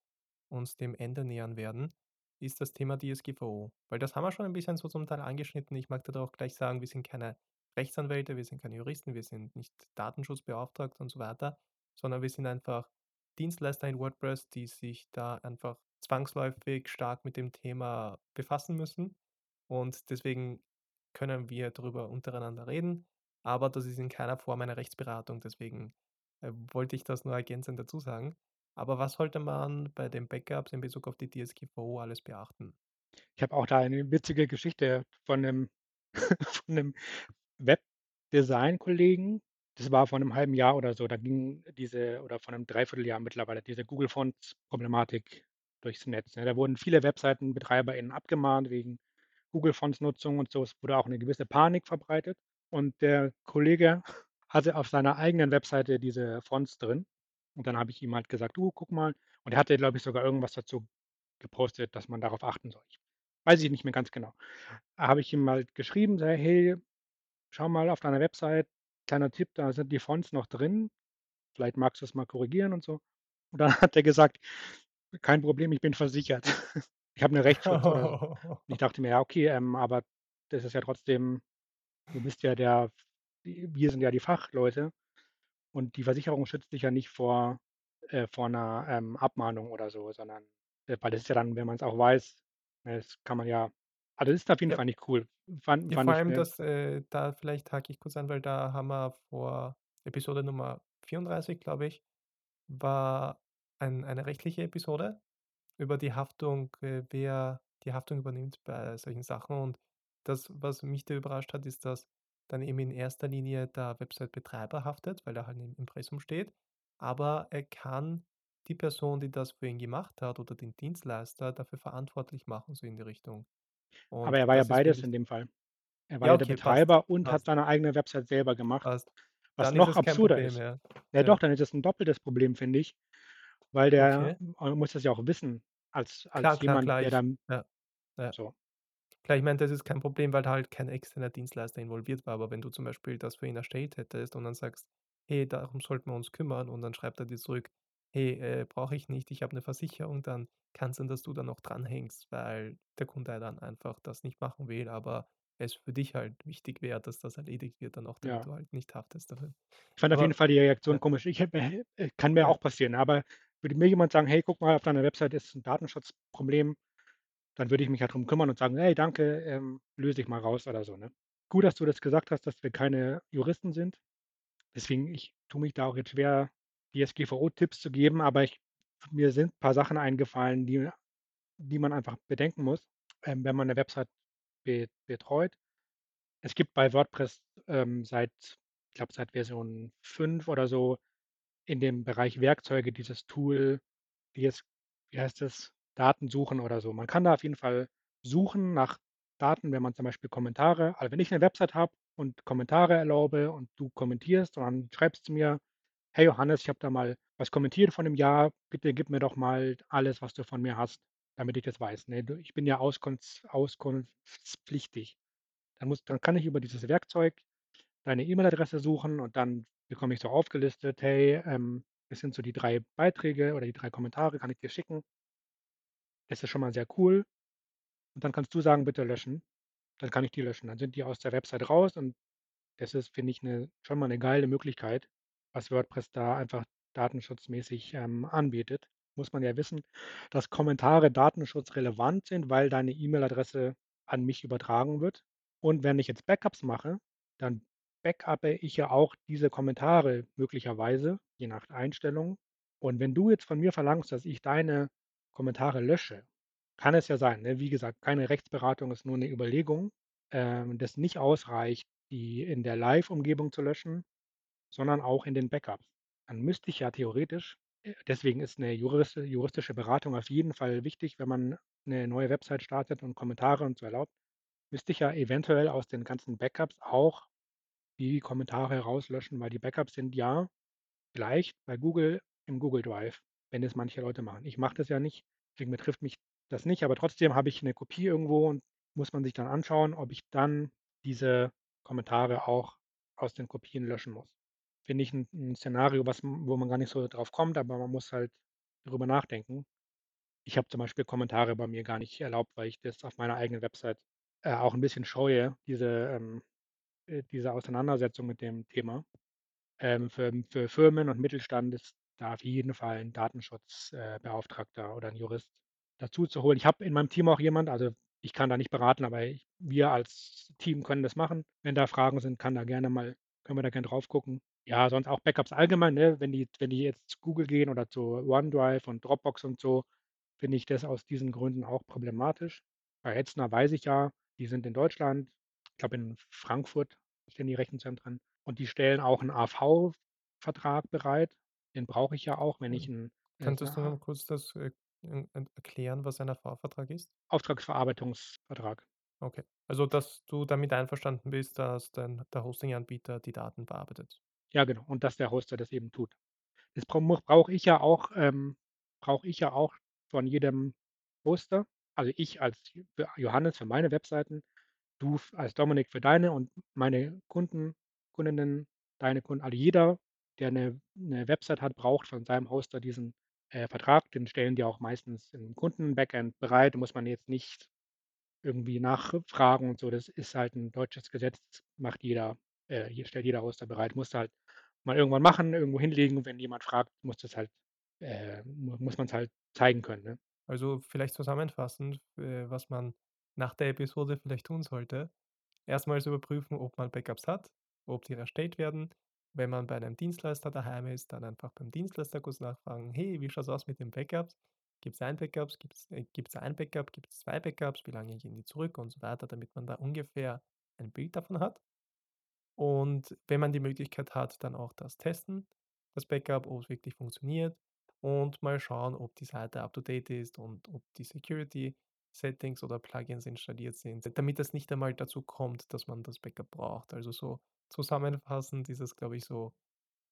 S2: uns dem Ende nähern werden, ist das Thema DSGVO. Weil das haben wir schon ein bisschen so zum Teil angeschnitten. Ich mag da auch gleich sagen, wir sind keine Rechtsanwälte, wir sind keine Juristen, wir sind nicht Datenschutzbeauftragte und so weiter, sondern wir sind einfach Dienstleister in WordPress, die sich da einfach zwangsläufig stark mit dem Thema befassen müssen. Und deswegen können wir darüber untereinander reden, aber das ist in keiner Form eine Rechtsberatung. Deswegen, äh, wollte ich das nur ergänzend dazu sagen. Aber was sollte man bei den Backups in Bezug auf die DSGVO alles beachten?
S1: Ich habe auch da eine witzige Geschichte von 'nem [laughs] von 'nem Webdesign-Kollegen. Das war vor 'nem halben Jahr oder so. Da ging diese oder vor 'nem Dreivierteljahr mittlerweile diese Google Fonts-Problematik durchs Netz, ne? Da wurden viele WebseitenbetreiberInnen abgemahnt wegen Google Fonts-Nutzung und so. Es wurde auch 'ne gewisse Panik verbreitet. Und der Kollege [laughs] hatte auf seiner eigenen Webseite diese Fonts drin. Und dann habe ich ihm halt gesagt: „Du, guck mal.“ Und er hatte, glaube ich, sogar irgendwas dazu gepostet, dass man darauf achten soll. Ich weiß ich nicht mehr ganz genau. Da habe ich ihm halt geschrieben, so: „Hey, schau mal auf deiner Website, kleiner Tipp, da sind die Fonts noch drin. Vielleicht magst du's mal korrigieren und so.“ Und dann [laughs] hat er gesagt: „Kein Problem, ich bin versichert. [laughs] Ich habe 'ne Rechtsschutz oder so.“ Und [laughs] ich dachte mir: „Ja, okay, ähm, aber das ist ja trotzdem du bist ja der wir sind ja die Fachleute und die Versicherung schützt dich ja nicht vor äh, vor 'ner, ähm, Abmahnung oder so, sondern äh, weil das ist ja dann, wenn man's auch weiß, ne, das kann man ja also, das ist auf jeden
S2: Ja.
S1: Fall nicht cool. Fand
S2: Ja,
S1: fand
S2: vor allem, dass, äh da vielleicht hake ich kurz ein, weil da haben wir vor Episode Nummer 34, glaube ich, war ein eine rechtliche Episode über die Haftung, äh, wer die Haftung übernimmt bei solchen Sachen. Und das, was mich da überrascht hat, ist, dass dann eben in erster Linie der Website-Betreiber haftet, weil er halt im Impressum steht. Aber er kann die Person, die das für ihn gemacht hat oder den Dienstleister dafür verantwortlich machen, so in die Richtung.
S1: Aber
S2: Und
S1: er war ja
S2: das ist,
S1: beides in dem Fall. Er war
S2: Ja,
S1: ja der
S2: okay, passt,
S1: Betreiber und hat
S2: passt.
S1: seine eigene Website selber gemacht,
S2: Passt.
S1: was
S2: Dann ist
S1: noch
S2: kein
S1: absurder
S2: Problem,
S1: ist.
S2: ja.
S1: Ja doch,
S2: Ja.
S1: dann ist es 'n doppeltes Problem, finde ich, weil der
S2: Okay.
S1: man muss das ja auch wissen als als
S2: klar,
S1: jemand,
S2: klar,
S1: der dann
S2: ja, ja.
S1: so.
S2: Klar, ich meinte, das ist kein Problem, weil da halt kein externer Dienstleister involviert war. Aber wenn du zum Beispiel das für ihn erstellt hättest und dann sagst: „Hey, darum sollten wir uns kümmern.“ Und dann schreibt er dir zurück: „Hey, äh, brauche ich nicht, ich habe 'ne Versicherung.“ Dann kann's sein, dass du da noch dranhängst, weil der Kunde dann einfach das nicht machen will, aber es für dich halt wichtig wäre, dass das erledigt wird dann auch, damit
S1: Ja.
S2: du halt nicht haftest dafür.
S1: Ich fand auf jeden
S2: Aber
S1: Fall die Reaktion
S2: ja.
S1: komisch. Ich äh, kann mir auch passieren, aber würde mir jemand sagen: „Hey, guck mal, auf deiner Website ist 'n Datenschutzproblem“, dann würde ich mich ja drum kümmern und sagen: „Hey, danke, ähm, löse ich mal raus“ oder so, ne? Gut, dass du das gesagt hast, dass wir keine Juristen sind. Deswegen ich tue mich da auch jetzt schwer, DSGVO-Tipps zu geben, aber ich mir sind paar Sachen eingefallen, die die man einfach bedenken muss, ähm, wenn man 'ne Website be betreut. Es gibt bei WordPress, ähm, seit ich glaube, seit Version 5 oder so in dem Bereich Werkzeuge dieses Tool, wie es wie heißt das? Daten suchen oder so. Man kann da auf jeden Fall suchen nach Daten, wenn man zum Beispiel Kommentare also, wenn ich 'ne Website habe und Kommentare erlaube und du kommentierst und dann schreibst du mir: „Hey Johannes, ich habe da mal was kommentiert vor 'nem Jahr. Bitte gib mir doch mal alles, was du von mir hast, damit ich das weiß“, ne? Du ich bin ja auskunfts auskunftspflichtig. Dann muss dann kann ich über dieses Werkzeug deine E-Mail-Adresse suchen und dann bekomme ich so aufgelistet: „Hey, ähm, das sind so die 3 Beiträge oder die 3 Kommentare, kann ich dir schicken.“ Das ist schon mal sehr cool. Und dann kannst du sagen: „Bitte löschen.“ Dann kann ich die löschen. Dann sind die aus der Website raus und das ist, finde ich, 'ne schon mal 'ne geile Möglichkeit, was WordPress da einfach datenschutzmäßig, ähm, anbietet. Muss man ja wissen, dass Kommentare datenschutzrelevant sind, weil deine E-Mail-Adresse an mich übertragen wird. Und wenn ich jetzt Backups mache, dann backuppe ich ja auch diese Kommentare möglicherweise, je nach Einstellung. Und wenn du jetzt von mir verlangst, dass ich deine Kommentare lösche, kann es ja sein, ne? Wie gesagt, keine Rechtsberatung, ist nur 'ne Überlegung, ähm, das nicht ausreicht, die in der Live-Umgebung zu löschen, sondern auch in den Backups. Dann müsste ich ja theoretisch äh, deswegen ist 'ne juristi juristische Beratung auf jeden Fall wichtig, wenn man 'ne neue Website startet und Kommentare und so erlaubt, müsste ich ja eventuell aus den ganzen Backups auch die Kommentare rauslöschen, weil die Backups sind ja gleich bei Google im Google Drive, wenn es manche Leute machen. Ich mache das ja nicht, deswegen betrifft mich das nicht, aber trotzdem habe ich 'ne Kopie irgendwo und muss man sich dann anschauen, ob ich dann diese Kommentare auch aus den Kopien löschen muss. Finde ich 'n 'n Szenario, was wo man gar nicht so drauf kommt, aber man muss halt darüber nachdenken. Ich habe zum Beispiel Kommentare bei mir gar nicht erlaubt, weil ich das auf meiner eigenen Website, äh, auch 'n bisschen scheue, diese, ähm äh, diese Auseinandersetzung mit dem Thema. Ähm, für für Firmen und Mittelstand ist da auf jeden Fall 'n Datenschutz äh, oder 'n Jurist dazu zu holen. Ich habe in meinem Team auch jemand, also ich kann da nicht beraten, aber ich wir als Team können das machen. Wenn da Fragen sind, kann da gerne mal können wir da gern drauf gucken. Ja, sonst auch Backups allgemein, ne? Wenn die wenn die jetzt zu Google gehen oder zu OneDrive und Dropbox und so, finde ich das aus diesen Gründen auch problematisch. Bei Hetzner weiß ich ja, die sind in Deutschland, glaube in Frankfurt stehen die Rechenzentren und die stellen auch 'n AV-Vertrag bereit. Den brauche ich ja auch, wenn ich
S2: Mhm.
S1: 'n äh,
S2: Könntest du noch kurz das, äh, erklären, was ein AV-Vertrag ist?
S1: Auftragsverarbeitungsvertrag.
S2: Okay. Also, dass du damit einverstanden bist, dass dein der Hosting-Anbieter die Daten bearbeitet.
S1: Ja, genau. Und dass der Hoster das eben tut. Das brauche ich ja auch ähm, brauche ich ja auch von jedem Hoster. Also, ich als Johannes für meine Webseiten, du als Dominik für deine und meine Kunden, Kundinnen, deine Kunden. Also, jeder, der 'ne 'ne Website hat, braucht von seinem Hoster diesen, äh, Vertrag. Den stellen die auch meistens im Kunden-Backend bereit. Muss man jetzt nicht irgendwie nachfragen und so. Das ist halt 'n deutsches Gesetz, macht jeder äh, hier stellt jeder Hoster bereit. Musst du halt mal irgendwann machen, irgendwo hinlegen. Wenn jemand fragt, musst du's halt äh, mu muss man's halt zeigen können, ne?
S2: Also, vielleicht zusammenfassend, äh, was man nach der Episode vielleicht tun sollte. Erstmals überprüfen, ob man Backups hat, ob die erstellt werden. Wenn man bei einem Dienstleister daheim ist, dann einfach beim Dienstleister kurz nachfragen: „Hey, wie schaut's aus mit den Backups? Gibt's ein Backups? Gibt's äh, gibt's ein Backup? Gibt's 2 Backups? Wie lange gehen die zurück?“ Und so weiter, damit man da ungefähr ein Bild davon hat. Und wenn man die Möglichkeit hat, dann auch das testen, das Backup, ob's wirklich funktioniert und mal schauen, ob die Seite up to date ist und ob die Security-Settings oder Plugins installiert sind, damit es nicht einmal dazu kommt, dass man das Backup braucht. Also, so zusammenfassend ist es, glaube ich, so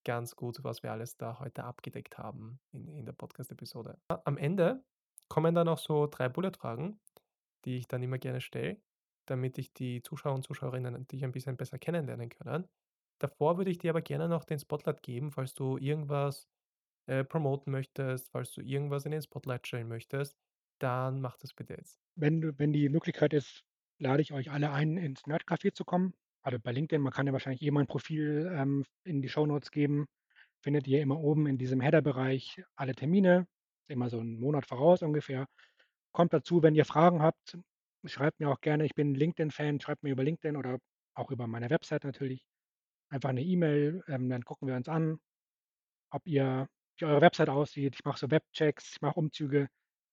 S2: ganz gut, was wir alles da heute abgedeckt haben in in der Podcast-Episode. Am Ende kommen dann auch so 3 Bullet-Fragen, die ich dann immer gerne stelle, damit ich die Zuschauer und Zuschauerinnen dich ein bisschen besser kennenlernen können. Davor würde ich dir aber gerne noch den Spotlight geben, falls du irgendwas, äh, promoten möchtest, falls du irgendwas in den Spotlight stellen möchtest, dann mach das bitte jetzt.
S1: Wenn wenn die Möglichkeit ist, lade ich euch alle ein, ins Nerd-Café zu kommen. Also, bei LinkedIn, man kann ja wahrscheinlich eh mein Profil, ähm, in die Shownotes geben. Findet ihr immer oben in diesem Header-Bereich alle Termine, immer so 'n Monat voraus ungefähr. Kommt dazu, wenn ihr Fragen habt, schreibt mir auch gerne. Ich bin LinkedIn-Fan, schreibt mir über LinkedIn oder auch über meine Website natürlich einfach 'ne E-Mail, ähm, dann gucken wir uns an, ob ihr wie eure Website aussieht. Ich mache so Webchecks, ich mache Umzüge,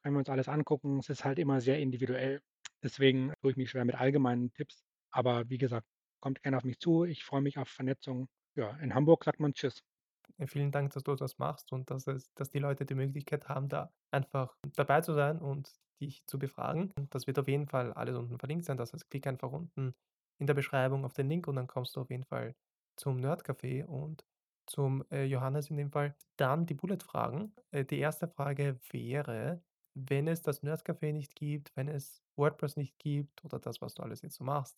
S1: können wir uns alles angucken. Es ist halt immer sehr individuell. Deswegen tue ich mich schwer mit allgemeinen Tipps. Aber wie gesagt, kommt gerne auf mich zu. Ich freue mich auf Vernetzung. Ja, in Hamburg sagt man Tschüss.
S2: Vielen Dank, dass du das machst und dass es dass die Leute die Möglichkeit haben, da einfach dabei zu sein und dich zu befragen. Das wird auf jeden Fall alles unten verlinkt sein. Das heißt, klick einfach unten in der Beschreibung auf den Link und dann kommst du auf jeden Fall zum Nerd-Café und zum, äh, Johannes in dem Fall. Dann die Bullet-Fragen. Äh, die 1. Frage wäre: Wenn es das Nerd-Café nicht gibt, wenn es WordPress nicht gibt oder das, was du alles jetzt so machst,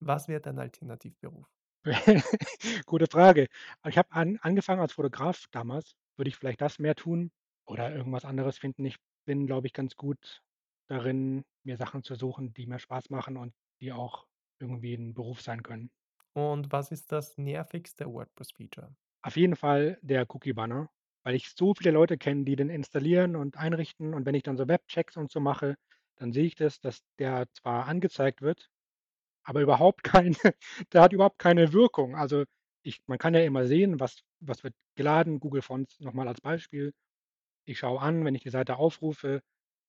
S2: was wäre dein Alternativberuf? [laughs]
S1: Gute Frage. Ich habe an angefangen als Fotograf damals. Würde ich vielleicht das mehr tun oder irgendwas anderes finden. Ich bin, glaube ich, ganz gut darin, mir Sachen zu suchen, die mir Spaß machen und die auch irgendwie 'n Beruf sein können.
S2: Und was ist das nervigste WordPress-Feature?
S1: Auf jeden Fall der Cookie-Banner, weil ich so viele Leute kenne, die den installieren und einrichten und wenn ich dann so Webchecks und so mache, dann sehe ich das, dass der zwar angezeigt wird, aber überhaupt [laughs] keine der hat überhaupt keine Wirkung. Also, ich man kann ja immer sehen, was was wird geladen, Google Fonts noch mal als Beispiel. Ich schaue an, wenn ich die Seite aufrufe,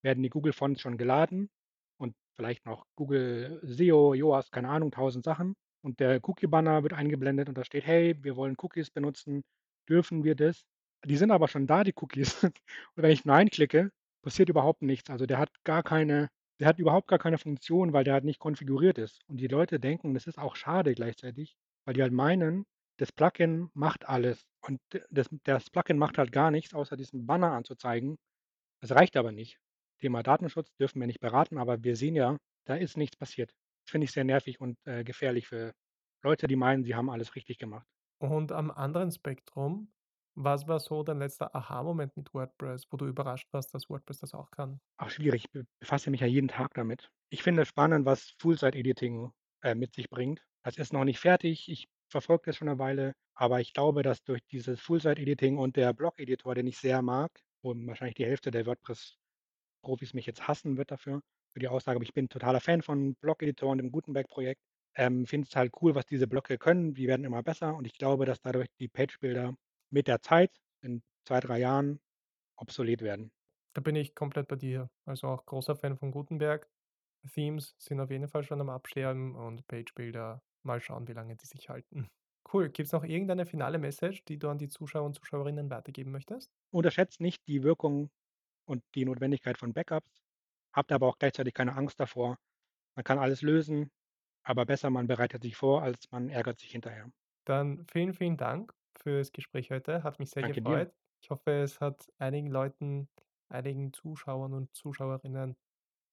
S1: werden die Google Fonts schon geladen und vielleicht noch Google SEO, Yoast, keine Ahnung, 1.000 Sachen. Und der Cookie-Banner wird eingeblendet und da steht: „Hey, wir wollen Cookies benutzen. Dürfen wir das?“ Die sind aber schon da, die Cookies. [laughs] Und wenn ich „Nein“ klicke, passiert überhaupt nichts. Also, der hat gar keine der hat überhaupt gar keine Funktion, weil der halt nicht konfiguriert ist. Und die Leute denken, das ist auch schade gleichzeitig, weil die halt meinen, das Plugin macht alles. Und das das Plugin macht halt gar nichts, außer diesen Banner anzuzeigen. Das reicht aber nicht. Thema Datenschutz dürfen wir nicht beraten, aber wir sehen ja, da ist nichts passiert. Das finde ich sehr nervig und, äh, gefährlich für Leute, die meinen, sie haben alles richtig gemacht.
S2: Und am anderen Spektrum, was war so dein letzter Aha-Moment mit WordPress, wo du überrascht warst, dass WordPress das auch kann?
S1: Ach, schwierig. Ich be befasse mich ja jeden Tag damit. Ich finde spannend, was Full-Site-Editing, äh, mit sich bringt. Das ist noch nicht fertig. Ich verfolge das schon 'ne Weile, aber ich glaube, dass durch dieses Full-Site-Editing und der Blog-Editor, den ich sehr mag, wo wahrscheinlich die Hälfte der WordPress-Profis mich jetzt hassen wird dafür, für die Aussage, ich bin totaler Fan von Blog-Editoren, dem Gutenberg-Projekt. Ähm, finde es halt cool, was diese Blöcke können. Die werden immer besser und ich glaube, dass dadurch die Page-Builder mit der Zeit in 2, 3 Jahren obsolet werden.
S2: Da bin ich komplett bei dir. Also, auch großer Fan von Gutenberg. Themes sind auf jeden Fall schon am Absterben und Page-Builder, mal schauen, wie lange die sich halten. [laughs] Cool. Gibt's noch irgendeine finale Message, die du an die Zuschauer und Zuschauerinnen weitergeben möchtest?
S1: Unterschätzt nicht die Wirkung und die Notwendigkeit von Backups. Habt aber auch gleichzeitig keine Angst davor. Man kann alles lösen, aber besser, man bereitet sich vor, als man ärgert sich hinterher.
S2: Dann vielen, vielen Dank fürs Gespräch heute. Hat mich sehr
S1: Danke dir.
S2: gefreut. Ich hoffe, es hat einigen Leuten, einigen Zuschauern und Zuschauerinnen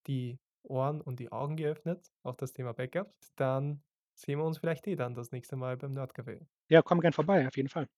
S2: die Ohren und die Augen geöffnet auf das Thema Backups. Dann sehen wir uns vielleicht eh dann das nächste Mal beim Nerdcafé.
S1: Ja, komm gern vorbei, auf jeden Fall.